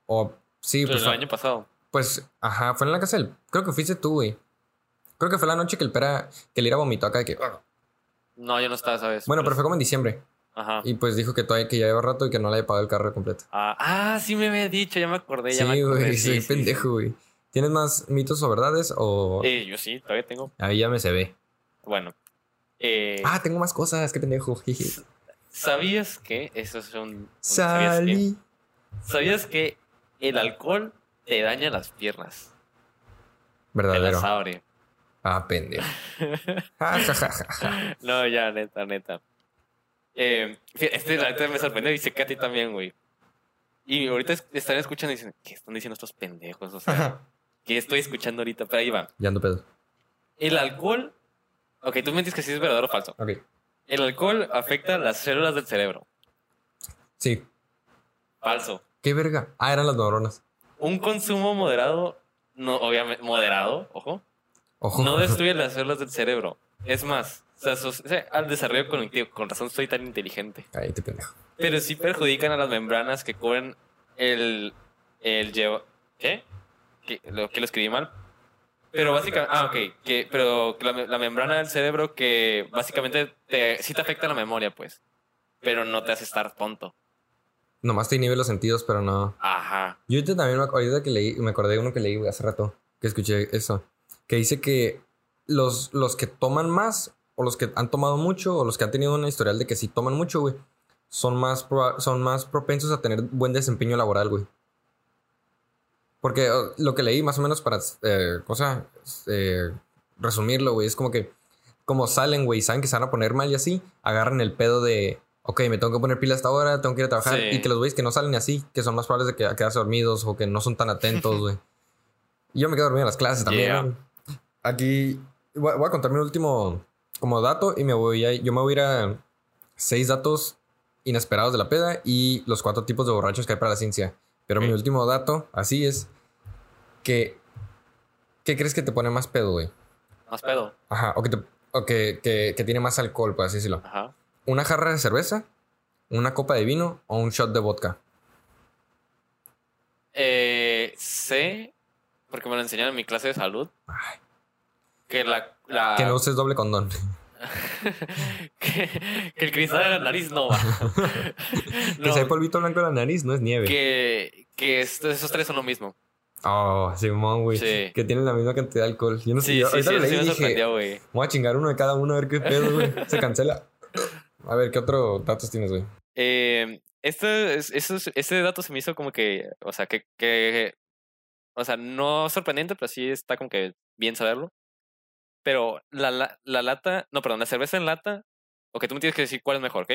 Speaker 1: O sí,
Speaker 2: Pero
Speaker 1: pues.
Speaker 2: el año pasado.
Speaker 1: Pues, ajá, fue en la casa del. Creo que fuiste tú, güey. Creo que fue la noche que el pera. Que el ira vomitó acá de que.
Speaker 2: No, yo no estaba, ¿sabes?
Speaker 1: Bueno, pero fue como en diciembre.
Speaker 2: Ajá.
Speaker 1: Y pues dijo que todavía que ya lleva rato y que no le había pagado el carro completo.
Speaker 2: Ah, ah, sí me había dicho, ya me acordé, ya me
Speaker 1: Sí,
Speaker 2: acordé.
Speaker 1: güey,
Speaker 2: sí,
Speaker 1: soy
Speaker 2: sí, sí.
Speaker 1: pendejo, güey. ¿Tienes más mitos o verdades o...?
Speaker 2: Eh, yo sí, todavía tengo.
Speaker 1: Ahí ya me se ve.
Speaker 2: Bueno. Eh,
Speaker 1: Ah, tengo más cosas, qué pendejo.
Speaker 2: ¿Sabías que? Eso es un. un- ¿sabías, que,
Speaker 1: Salí.
Speaker 2: ¿Sabías que el alcohol te daña las piernas? Te
Speaker 1: Verdadero.
Speaker 2: las abre.
Speaker 1: Ah, pendejo. Ja, ja, ja, ja, ja.
Speaker 2: no, ya, neta, neta. Eh, este la neta me sorprendió y a ti también, güey. Y ahorita es- están escuchando y dicen, ¿qué están diciendo estos pendejos? O sea, ¿qué estoy escuchando ahorita? Pero ahí va.
Speaker 1: Ya ando pedo.
Speaker 2: El alcohol. Ok, tú me dices que sí es verdadero o falso.
Speaker 1: Ok.
Speaker 2: El alcohol afecta las células del cerebro.
Speaker 1: Sí.
Speaker 2: Falso.
Speaker 1: ¿Qué verga? Ah, eran las neuronas.
Speaker 2: Un consumo moderado, no, obviamente, moderado, ojo,
Speaker 1: Ojo.
Speaker 2: no destruye las células del cerebro. Es más, se asocia al desarrollo cognitivo. Con razón soy tan inteligente.
Speaker 1: Cállate, pendejo.
Speaker 2: Pero sí perjudican a las membranas que cubren el, el lleva, ¿qué? Que lo, que lo escribí mal. Pero básicamente, ah, ok, que, pero la, me- la membrana del cerebro que básicamente te, sí te afecta la memoria, pues, pero no te hace estar tonto.
Speaker 1: Nomás te inhibe los sentidos, pero no.
Speaker 2: Ajá.
Speaker 1: Yo también, me, ahorita que leí, me acordé de uno que leí hace rato, que escuché eso, que dice que los, los que toman más, o los que han tomado mucho, o los que han tenido una historial de que sí toman mucho, güey, son más, son más propensos a tener buen desempeño laboral, güey. Porque lo que leí, más o menos para, eh, cosa, eh, resumirlo, güey, es como que, como salen, güey, y saben que se van a poner mal y así, agarran el pedo de, ok, me tengo que poner pila hasta ahora, tengo que ir a trabajar,
Speaker 2: Sí.
Speaker 1: y que los güeyes que no salen así, que son más probables de que, a quedarse dormidos o que no son tan atentos, güey. Yo me quedo dormido en las clases también.
Speaker 2: Yeah.
Speaker 1: Aquí voy, a contar mi último como dato y me voy a, yo me voy a ir a seis datos inesperados de la peda y los cuatro tipos de borrachos que hay para la ciencia. Pero mi último dato, así es, que ¿qué crees que te pone más pedo, güey?
Speaker 2: Más pedo.
Speaker 1: Ajá, o que, te- o que, que- que tiene más alcohol, por así decirlo.
Speaker 2: Ajá.
Speaker 1: ¿Una jarra de cerveza, una copa de vino o un shot de vodka?
Speaker 2: Eh, sé, porque me lo enseñaron en mi clase de salud,
Speaker 1: Ay.
Speaker 2: Que la... la
Speaker 1: Que no uses doble condón.
Speaker 2: que, que el cristal de la nariz no va.
Speaker 1: que
Speaker 2: No,
Speaker 1: si hay polvito blanco en la nariz, no es nieve.
Speaker 2: que, que esos tres son lo mismo.
Speaker 1: Oh, Simón, güey.
Speaker 2: Sí.
Speaker 1: Que tienen la misma cantidad de alcohol. Yo no sé,
Speaker 2: Sí,
Speaker 1: yo
Speaker 2: sí,
Speaker 1: ahorita
Speaker 2: sí,
Speaker 1: lo leí y dije, voy a chingar uno de cada uno a ver qué pedo, güey. Se cancela. A ver, ¿qué otro datos tienes, güey?
Speaker 2: Eh, este, es- eso es- este dato se me hizo como que, o sea, que, que, o sea, no sorprendente, pero sí está como que bien saberlo. Pero la, la, la lata, no, perdón, la cerveza en lata, ok, tú me tienes que decir cuál es mejor, ¿ok?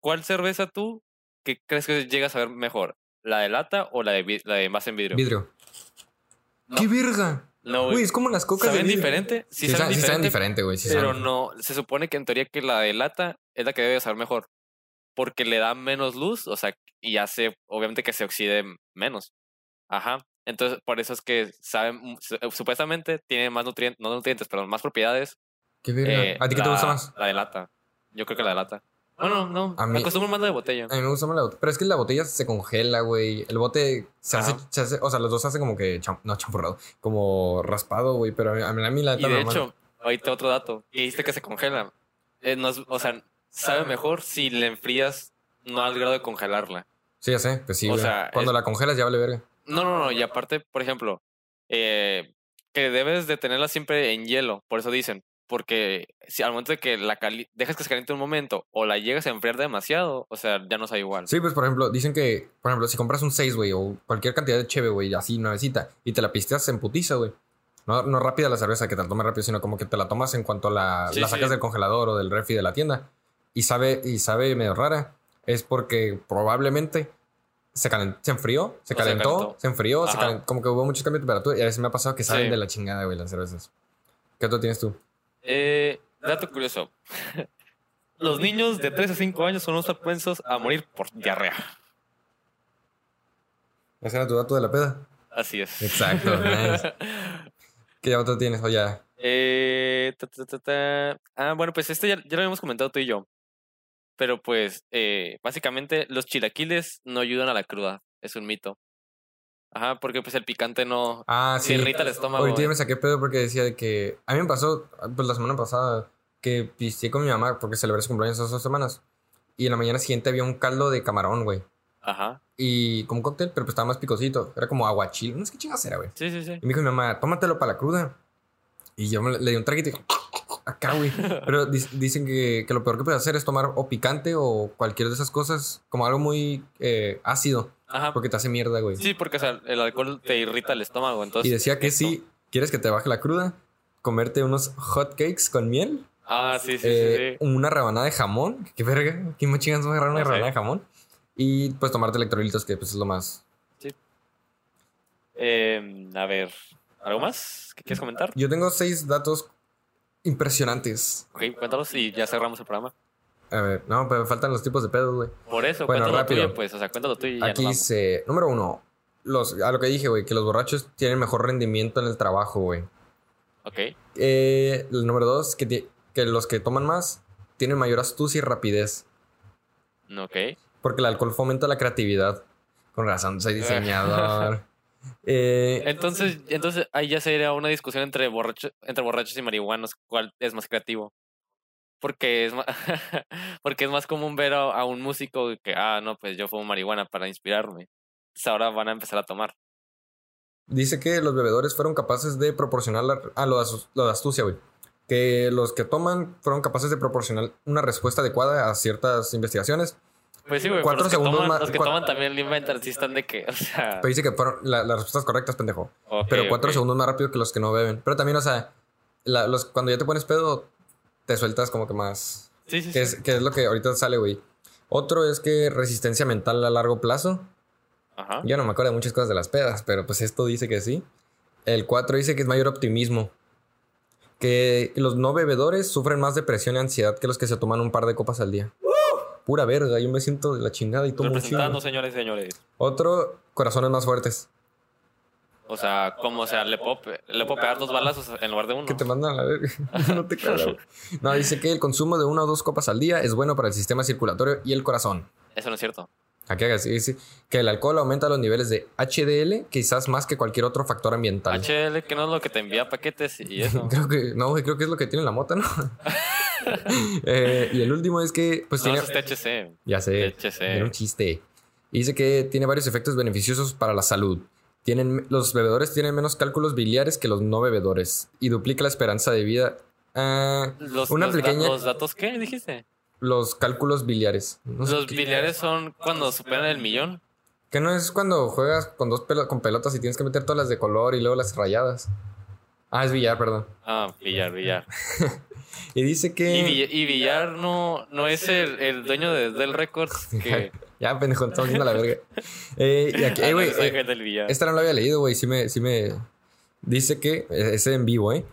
Speaker 2: ¿Cuál cerveza tú que crees que llegas a ver mejor? ¿La de lata o la de, la de envase en vidrio?
Speaker 1: Vidrio.
Speaker 2: No.
Speaker 1: ¡Qué verga!
Speaker 2: No,
Speaker 1: Güey, es como las cocas de
Speaker 2: ¿Saben
Speaker 1: vidrio.
Speaker 2: diferente? Sí,
Speaker 1: Sí,
Speaker 2: saben
Speaker 1: sí saben
Speaker 2: diferente,
Speaker 1: diferente, güey. Sí
Speaker 2: pero
Speaker 1: saben.
Speaker 2: no, se supone que en teoría que la de lata es la que debe saber mejor. Porque le da menos luz, o sea, y hace, obviamente que se oxide menos. Ajá. Entonces, por eso es que saben, eh, supuestamente tiene más nutrientes, no nutrientes, perdón, más propiedades.
Speaker 1: ¡Qué
Speaker 2: eh,
Speaker 1: ¿A ti qué te gusta más?
Speaker 2: La de lata. Yo creo que la de lata. No, no, no.
Speaker 1: A
Speaker 2: me
Speaker 1: mí-
Speaker 2: acostumbro más la de botella.
Speaker 1: A mí me gusta más la botella. Pero es que la botella se congela, güey. El bote se hace, se hace- O sea, los dos se hacen como que. cham- no, champurrado. Como raspado, güey. Pero a mí, a mí, la
Speaker 2: Y
Speaker 1: neta
Speaker 2: de
Speaker 1: normal.
Speaker 2: hecho, ahorita otro dato. Que dijiste que se congela. Eh, no es- o sea, sabe mejor si le enfrías, no al grado de congelarla.
Speaker 1: Sí, ya sé. Pues sí,
Speaker 2: o sea,
Speaker 1: Cuando
Speaker 2: es-
Speaker 1: la congelas ya vale verga.
Speaker 2: No, no, no. Y aparte, por ejemplo, eh, que debes de tenerla siempre en hielo. Por eso dicen. Porque si al momento de que la dejas que se caliente un momento o la llegas a enfriar demasiado, o sea, ya no sabe igual.
Speaker 1: Sí, pues por ejemplo, dicen que, por ejemplo, si compras un 6, güey, o cualquier cantidad de cheve, güey, así nuevecita, y te la pisteas en putiza, güey. No, no rápida la cerveza, que te la tomes rápido, sino como que te la tomas en cuanto la,
Speaker 2: Sí,
Speaker 1: la sacas
Speaker 2: sí.
Speaker 1: del congelador o del refri de la tienda. Y sabe, y sabe medio rara. Es porque probablemente se, enfrió, se calentó, se enfrió, se como que hubo muchos cambios de temperatura. Y a veces me ha pasado que saben
Speaker 2: Sí.
Speaker 1: de la chingada, güey, las cervezas. ¿Qué otro tienes tú?
Speaker 2: Eh, dato curioso. Los niños de 3 a 5 años son los propensos a morir por diarrea.
Speaker 1: ¿Ese era tu dato de la peda?
Speaker 2: Así es.
Speaker 1: Exacto, nice. ¿Qué otro tienes? O ya.
Speaker 2: Eh, ta, ta, ta, ta. Ah, bueno, pues este ya, ya lo habíamos comentado tú y yo. Pero pues, eh, básicamente los chilaquiles no ayudan a la cruda. Es un mito. Ajá, porque pues el picante no
Speaker 1: Ah, sí.
Speaker 2: se irrita el estómago.
Speaker 1: Ahorita ya
Speaker 2: güey.
Speaker 1: me saqué pedo porque decía de que. A mí me pasó, pues la semana pasada, que pisteé con mi mamá porque celebré su cumpleaños hace dos semanas. Y en la mañana siguiente había un caldo de camarón, güey.
Speaker 2: Ajá.
Speaker 1: Y como un cóctel, pero pues estaba más picosito. Era como aguachil. No sé qué chingas era, güey.
Speaker 2: Sí, sí, sí.
Speaker 1: Y me dijo mi mamá, tómatelo para la cruda. Y yo me le, le di un traguito y dije, acá, güey. Pero dicen que, que lo peor que puedes hacer es tomar o picante o cualquier de esas cosas, como algo muy eh, ácido,
Speaker 2: Ajá.
Speaker 1: porque te hace mierda, güey.
Speaker 2: Sí, porque o sea, el alcohol te irrita el estómago. Entonces,
Speaker 1: Y decía que si quieres que te baje la cruda, comerte unos hot cakes con miel,
Speaker 2: Ah, sí, sí,
Speaker 1: eh,
Speaker 2: sí, sí.
Speaker 1: una rebanada de jamón, qué verga, ¿quién me chingas va a agarrar una
Speaker 2: No sé.
Speaker 1: de jamón? Y pues tomarte electrolitos, que pues es lo más.
Speaker 2: Eh, a ver, ¿algo más que quieres comentar?
Speaker 1: Yo tengo seis datos impresionantes.
Speaker 2: Ok, cuéntalos y ya cerramos el programa.
Speaker 1: A ver, no, pero faltan los tipos de pedos, güey.
Speaker 2: Por eso,
Speaker 1: Bueno,
Speaker 2: cuéntalo
Speaker 1: rápido.
Speaker 2: tuyo, pues. O sea, cuéntalo tuyo y ya
Speaker 1: Aquí dice, número uno, los, a lo que dije, güey, que los borrachos tienen mejor rendimiento en el trabajo, güey.
Speaker 2: Ok.
Speaker 1: Eh, el número dos, que, que los que toman más tienen mayor astucia y rapidez.
Speaker 2: Ok.
Speaker 1: Porque el alcohol fomenta la creatividad. Con razón, soy diseñador. Eh,
Speaker 2: Entonces, entonces ahí ya sería una discusión entre borrachos, entre borrachos y marihuanos, cuál es más creativo. Porque es más, porque es más común ver a, a un músico que, ah, no, pues yo fumo marihuana para inspirarme. Entonces ahora van a empezar a tomar.
Speaker 1: dice que los bebedores fueron capaces de proporcionar la, ah, lo, de lo de astucia, güey. Que los que toman fueron capaces de proporcionar una respuesta adecuada a ciertas investigaciones.
Speaker 2: Pues sí, güey,
Speaker 1: Cuatro
Speaker 2: los que,
Speaker 1: segundos
Speaker 2: toman,
Speaker 1: más-
Speaker 2: los que toman también lo inventan, sí están de que, o sea...
Speaker 1: Pero dice que fueron la- las respuestas correctas, pendejo.
Speaker 2: ok,
Speaker 1: Pero cuatro
Speaker 2: ok.
Speaker 1: segundos más rápido que los que no beben. Pero también, o sea, la- los, cuando ya te pones pedo, te sueltas como que más.
Speaker 2: Sí, sí,
Speaker 1: Que
Speaker 2: sí.
Speaker 1: es, que es lo que ahorita sale, güey. Otro es que resistencia mental a largo plazo.
Speaker 2: Ajá.
Speaker 1: Yo no me acuerdo de muchas cosas de las pedas, pero pues esto dice que sí. El 4 dice que es mayor optimismo. Que los no bebedores sufren más depresión y ansiedad que los que se toman un par de copas al día. Pura verga, yo me siento de la chingada y tomo un
Speaker 2: Representando, señores señores.
Speaker 1: Otro, corazones más fuertes.
Speaker 2: O sea, como, o sea, le puedo, le puedo pegar dos balazos en lugar de uno.
Speaker 1: Que te mandan a la verga. no te cagas. No, dice que el consumo de una o dos copas al día es bueno para el sistema circulatorio y el corazón.
Speaker 2: Eso no es cierto.
Speaker 1: Aquí dice que el alcohol aumenta los niveles de HDL, quizás más que cualquier otro factor ambiental.
Speaker 2: HL, que no es lo que te envía paquetes y eso.
Speaker 1: Creo que, no, creo que es lo que tiene la mota, ¿no? Eh, y el último es que, pues
Speaker 2: no,
Speaker 1: tiene.
Speaker 2: es THC.
Speaker 1: Ya sé,
Speaker 2: THC.
Speaker 1: era un chiste. Y dice que tiene varios efectos beneficiosos para la salud. Tienen, los bebedores tienen menos cálculos biliares que los no bebedores y duplica la esperanza de vida.
Speaker 2: Los,
Speaker 1: una
Speaker 2: los da-
Speaker 1: pequeña.
Speaker 2: ¿Los datos qué dijiste?
Speaker 1: Los cálculos biliares. No
Speaker 2: Los biliares son cuando superan el millón.
Speaker 1: Que no es cuando juegas con dos con pelotas y tienes que meter todas las de color y luego las rayadas. Ah, es billar, perdón.
Speaker 2: Ah, billar, billar.
Speaker 1: Y dice que.
Speaker 2: Y, billar no, no es el, el dueño de Dell Records. Que,
Speaker 1: Ya, pendejo, estamos viendo la verga. Eh, y aquí,
Speaker 2: Ah,
Speaker 1: eh, eh,
Speaker 2: del
Speaker 1: esta no la había leído, güey. Sí me, sí me. Dice que. eh, Es en vivo, ¿eh?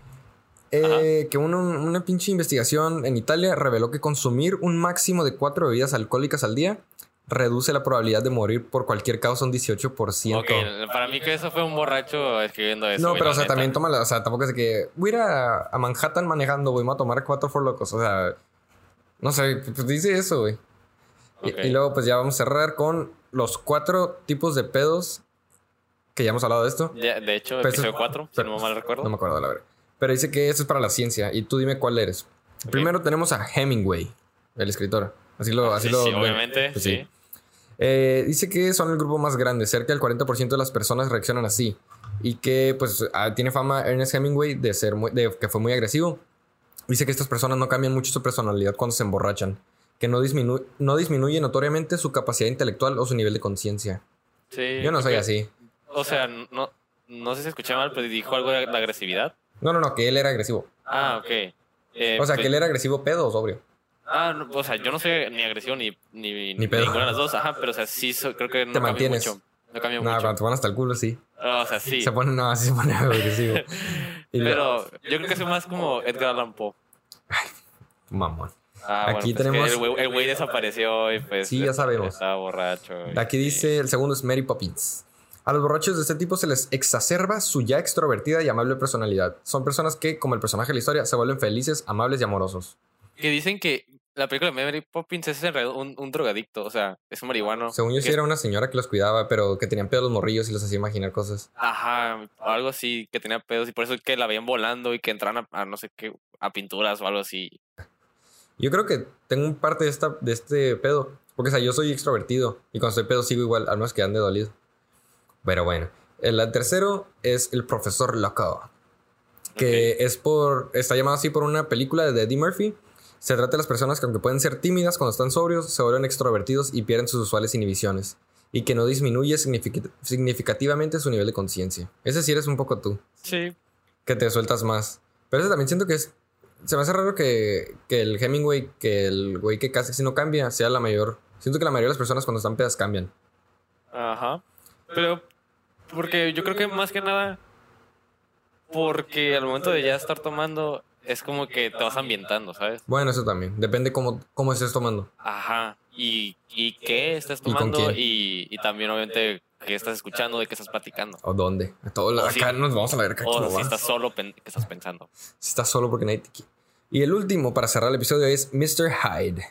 Speaker 1: Eh, que una, una pinche investigación en Italia reveló que consumir un máximo de cuatro bebidas alcohólicas al día reduce la probabilidad de morir por cualquier causa un 18%.
Speaker 2: Ok, para mí que eso fue un borracho escribiendo eso.
Speaker 1: No, pero o sea,
Speaker 2: neta.
Speaker 1: también toma la, o sea, tampoco es de que voy a ir a, a Manhattan manejando, güey, me voy a tomar cuatro for locos, o sea, no sé, pues dice eso, güey. Y- luego pues ya vamos a cerrar con los cuatro tipos de pedos que ya hemos hablado de esto.
Speaker 2: Ya, de hecho, episodio 4, si no mal recuerdo.
Speaker 1: No me acuerdo, la verdad. Pero dice que eso es para la ciencia y tú dime cuál eres. Primero tenemos a Hemingway, el escritor. Así lo, así
Speaker 2: sí,
Speaker 1: lo
Speaker 2: sí, obviamente,
Speaker 1: Pues
Speaker 2: sí.
Speaker 1: Eh, dice que son el grupo más grande, cerca del 40% de las personas reaccionan así. Y que pues ah, tiene fama Ernest Hemingway de ser muy, de que fue muy agresivo. Dice que estas personas no cambian mucho su personalidad cuando se emborrachan, que no, disminu- no disminuye notoriamente su capacidad intelectual o su nivel de conciencia.
Speaker 2: Sí,
Speaker 1: Yo no soy así.
Speaker 2: O sea, no, no sé si escuché mal, pero dijo algo de la agresividad.
Speaker 1: No, no, no, que él era agresivo.
Speaker 2: Ah, ok. Eh,
Speaker 1: O sea,
Speaker 2: pues-
Speaker 1: que él era agresivo pedo o sobrio.
Speaker 2: Ah, no, o sea, yo no soy ni agresivo ni, ni,
Speaker 1: Ni pedo.
Speaker 2: ninguna de las dos. Ajá, pero o sea, sí, so- creo que no
Speaker 1: Te mantienes.
Speaker 2: mucho. No cambia
Speaker 1: No,
Speaker 2: mucho.
Speaker 1: cuando te ponen hasta el culo, sí.
Speaker 2: Ah, O sea, sí.
Speaker 1: Se pone, no, así se pone agresivo.
Speaker 2: Pero yo creo que soy más como Edgar Allan Poe.
Speaker 1: mamón.
Speaker 2: Ah,
Speaker 1: Aquí
Speaker 2: bueno, pues
Speaker 1: tenemos-
Speaker 2: que el güey- el güey desapareció y pues.
Speaker 1: Sí, ya sabemos.
Speaker 2: Estaba borracho. y-
Speaker 1: Aquí dice, el segundo es Mary Poppins. A los borrachos de este tipo se les exacerba su ya extrovertida y amable personalidad. Son personas que, como el personaje de la historia, se vuelven felices, amables y amorosos.
Speaker 2: Que dicen que la película de Mary Poppins es en realidad un, un drogadicto. O sea, es un marihuano.
Speaker 1: Según yo, sí era una señora que los cuidaba, pero que tenían pedos los morrillos y los hacía imaginar cosas.
Speaker 2: Ajá, algo así, que tenía pedos y por eso es que la veían volando y que entraban a, a no sé qué, a pinturas o algo así.
Speaker 1: Yo creo que tengo un parte de, esta, de este pedo. Porque, o sea, yo soy extrovertido y cuando estoy pedo sigo igual, al menos que ande dolido. Pero bueno. El tercero es el profesor Loco. Que es por. Está llamado así por una película de Eddie Murphy. Se trata de las personas que, aunque pueden ser tímidas cuando están sobrios, se vuelven extrovertidos y pierden sus usuales inhibiciones. Y que no disminuye signific- significativamente su nivel de conciencia. Ese sí eres un poco tú.
Speaker 2: Sí.
Speaker 1: Que te sueltas más. Pero ese también siento que es. Se me hace raro que, que el Hemingway, que el güey que casi no cambia, sea la mayor. Siento que la mayoría de las personas cuando están pedas cambian.
Speaker 2: Ajá. Pero, porque yo creo que más que nada, porque al momento de ya estar tomando, es como que te vas ambientando, ¿sabes?
Speaker 1: Bueno, eso también. Depende cómo, cómo estés tomando.
Speaker 2: Ajá. Y, y qué estás
Speaker 1: ¿Y con
Speaker 2: tomando
Speaker 1: quién?
Speaker 2: y, y también obviamente qué estás escuchando, de qué estás platicando.
Speaker 1: ¿O dónde? A todo acá nos vamos a ver acá.
Speaker 2: O si estás solo, qué estás pensando.
Speaker 1: Si estás solo porque nadie te quiere. Y el último para cerrar el episodio es Mr. Hyde.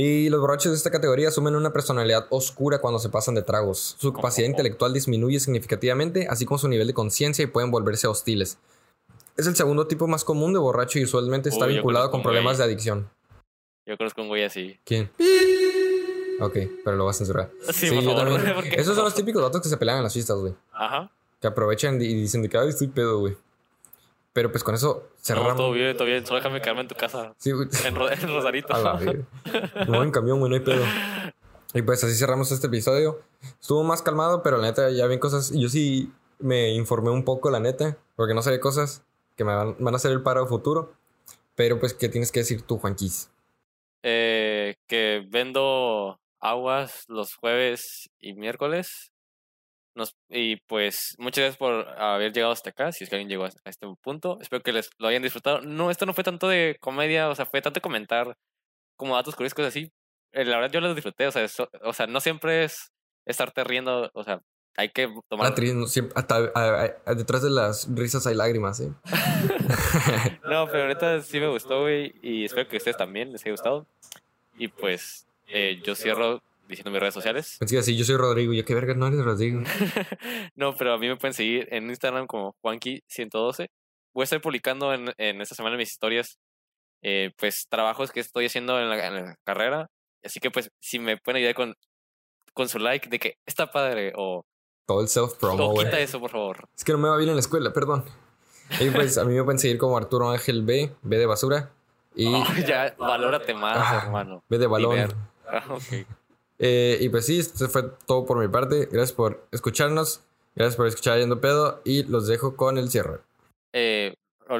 Speaker 1: Y los borrachos de esta categoría asumen una personalidad oscura cuando se pasan de tragos. Su capacidad intelectual disminuye significativamente, así como su nivel de conciencia y pueden volverse hostiles. Es el segundo tipo más común de borracho y usualmente está vinculado con problemas de adicción.
Speaker 2: Yo conozco un güey así.
Speaker 1: ¿Quién? Ok, pero lo vas a censurar.
Speaker 2: Sí, por
Speaker 1: yo
Speaker 2: favor,
Speaker 1: también. Esos son los típicos datos que se pelean en las fiestas, güey.
Speaker 2: Ajá.
Speaker 1: Que aprovechan y dicen de que "Ay, estoy pedo, güey. Pero pues con eso
Speaker 2: No,
Speaker 1: cerramos.
Speaker 2: todo bien, todo bien. Solo déjame quedarme en tu casa.
Speaker 1: Sí, güey.
Speaker 2: En, Ro- en Rosarito.
Speaker 1: A la voy en camión, güey, no hay pedo. Y pues así cerramos este episodio. Estuvo más calmado, pero la neta ya vi cosas. Yo sí me informé un poco, la neta, porque no sabía cosas que me van, van a hacer el paro futuro. Pero pues, ¿qué tienes que decir tú, Juanquis?
Speaker 2: Eh, que vendo aguas los jueves y miércoles. Nos, y pues muchas gracias por haber llegado hasta acá, si es que alguien llegó a a este punto. Espero que les lo hayan disfrutado. No, esto no fue tanto de comedia, o sea, fue tanto de comentar como datos curiosos, cosas así. Eh, la verdad yo lo disfruté, o sea, eso- o sea, no siempre es estarte riendo, o sea, hay que tomar...
Speaker 1: Tri- no, siempre- hasta, a- a- detrás de las risas hay lágrimas, ¿eh?
Speaker 2: No, pero ahorita sí me gustó, güey, y espero que a ustedes también les haya gustado. Y pues eh, yo cierro diciendo mis redes sociales.
Speaker 1: Que así, yo soy Rodrigo. Yo, qué verga, no eres Rodrigo.
Speaker 2: no, pero a mí me pueden seguir en Instagram como Juanqui112. Voy a estar publicando en, en esta semana mis historias, eh, pues trabajos que estoy haciendo en la, en la carrera. Así que pues si me pueden ayudar con, con su like de que está padre o,
Speaker 1: Todo el self-promo,
Speaker 2: quita eso, por favor.
Speaker 1: Es que no me va bien en la escuela, perdón. Y pues a mí me pueden seguir como Arturo Ángel B, B de basura. Y
Speaker 2: Oh, ya, valórate más,
Speaker 1: Ah,
Speaker 2: hermano.
Speaker 1: B de balón.
Speaker 2: Ah, ok.
Speaker 1: Eh, y pues sí, esto fue todo por mi parte. Gracias por escucharnos. Gracias por escuchar Yendo Pedo. Y los dejo con el cierre.
Speaker 2: Eh, no,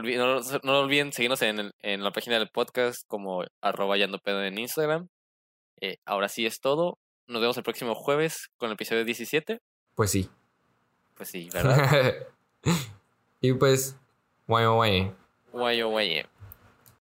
Speaker 2: no olviden seguirnos en, el- en la página del podcast como arroba yando pedo en Instagram. Eh, ahora sí es todo. Nos vemos el próximo jueves con el episodio 17.
Speaker 1: Pues sí.
Speaker 2: Pues sí, ¿verdad?
Speaker 1: y pues, guay, guay.
Speaker 2: Guayo, guayo.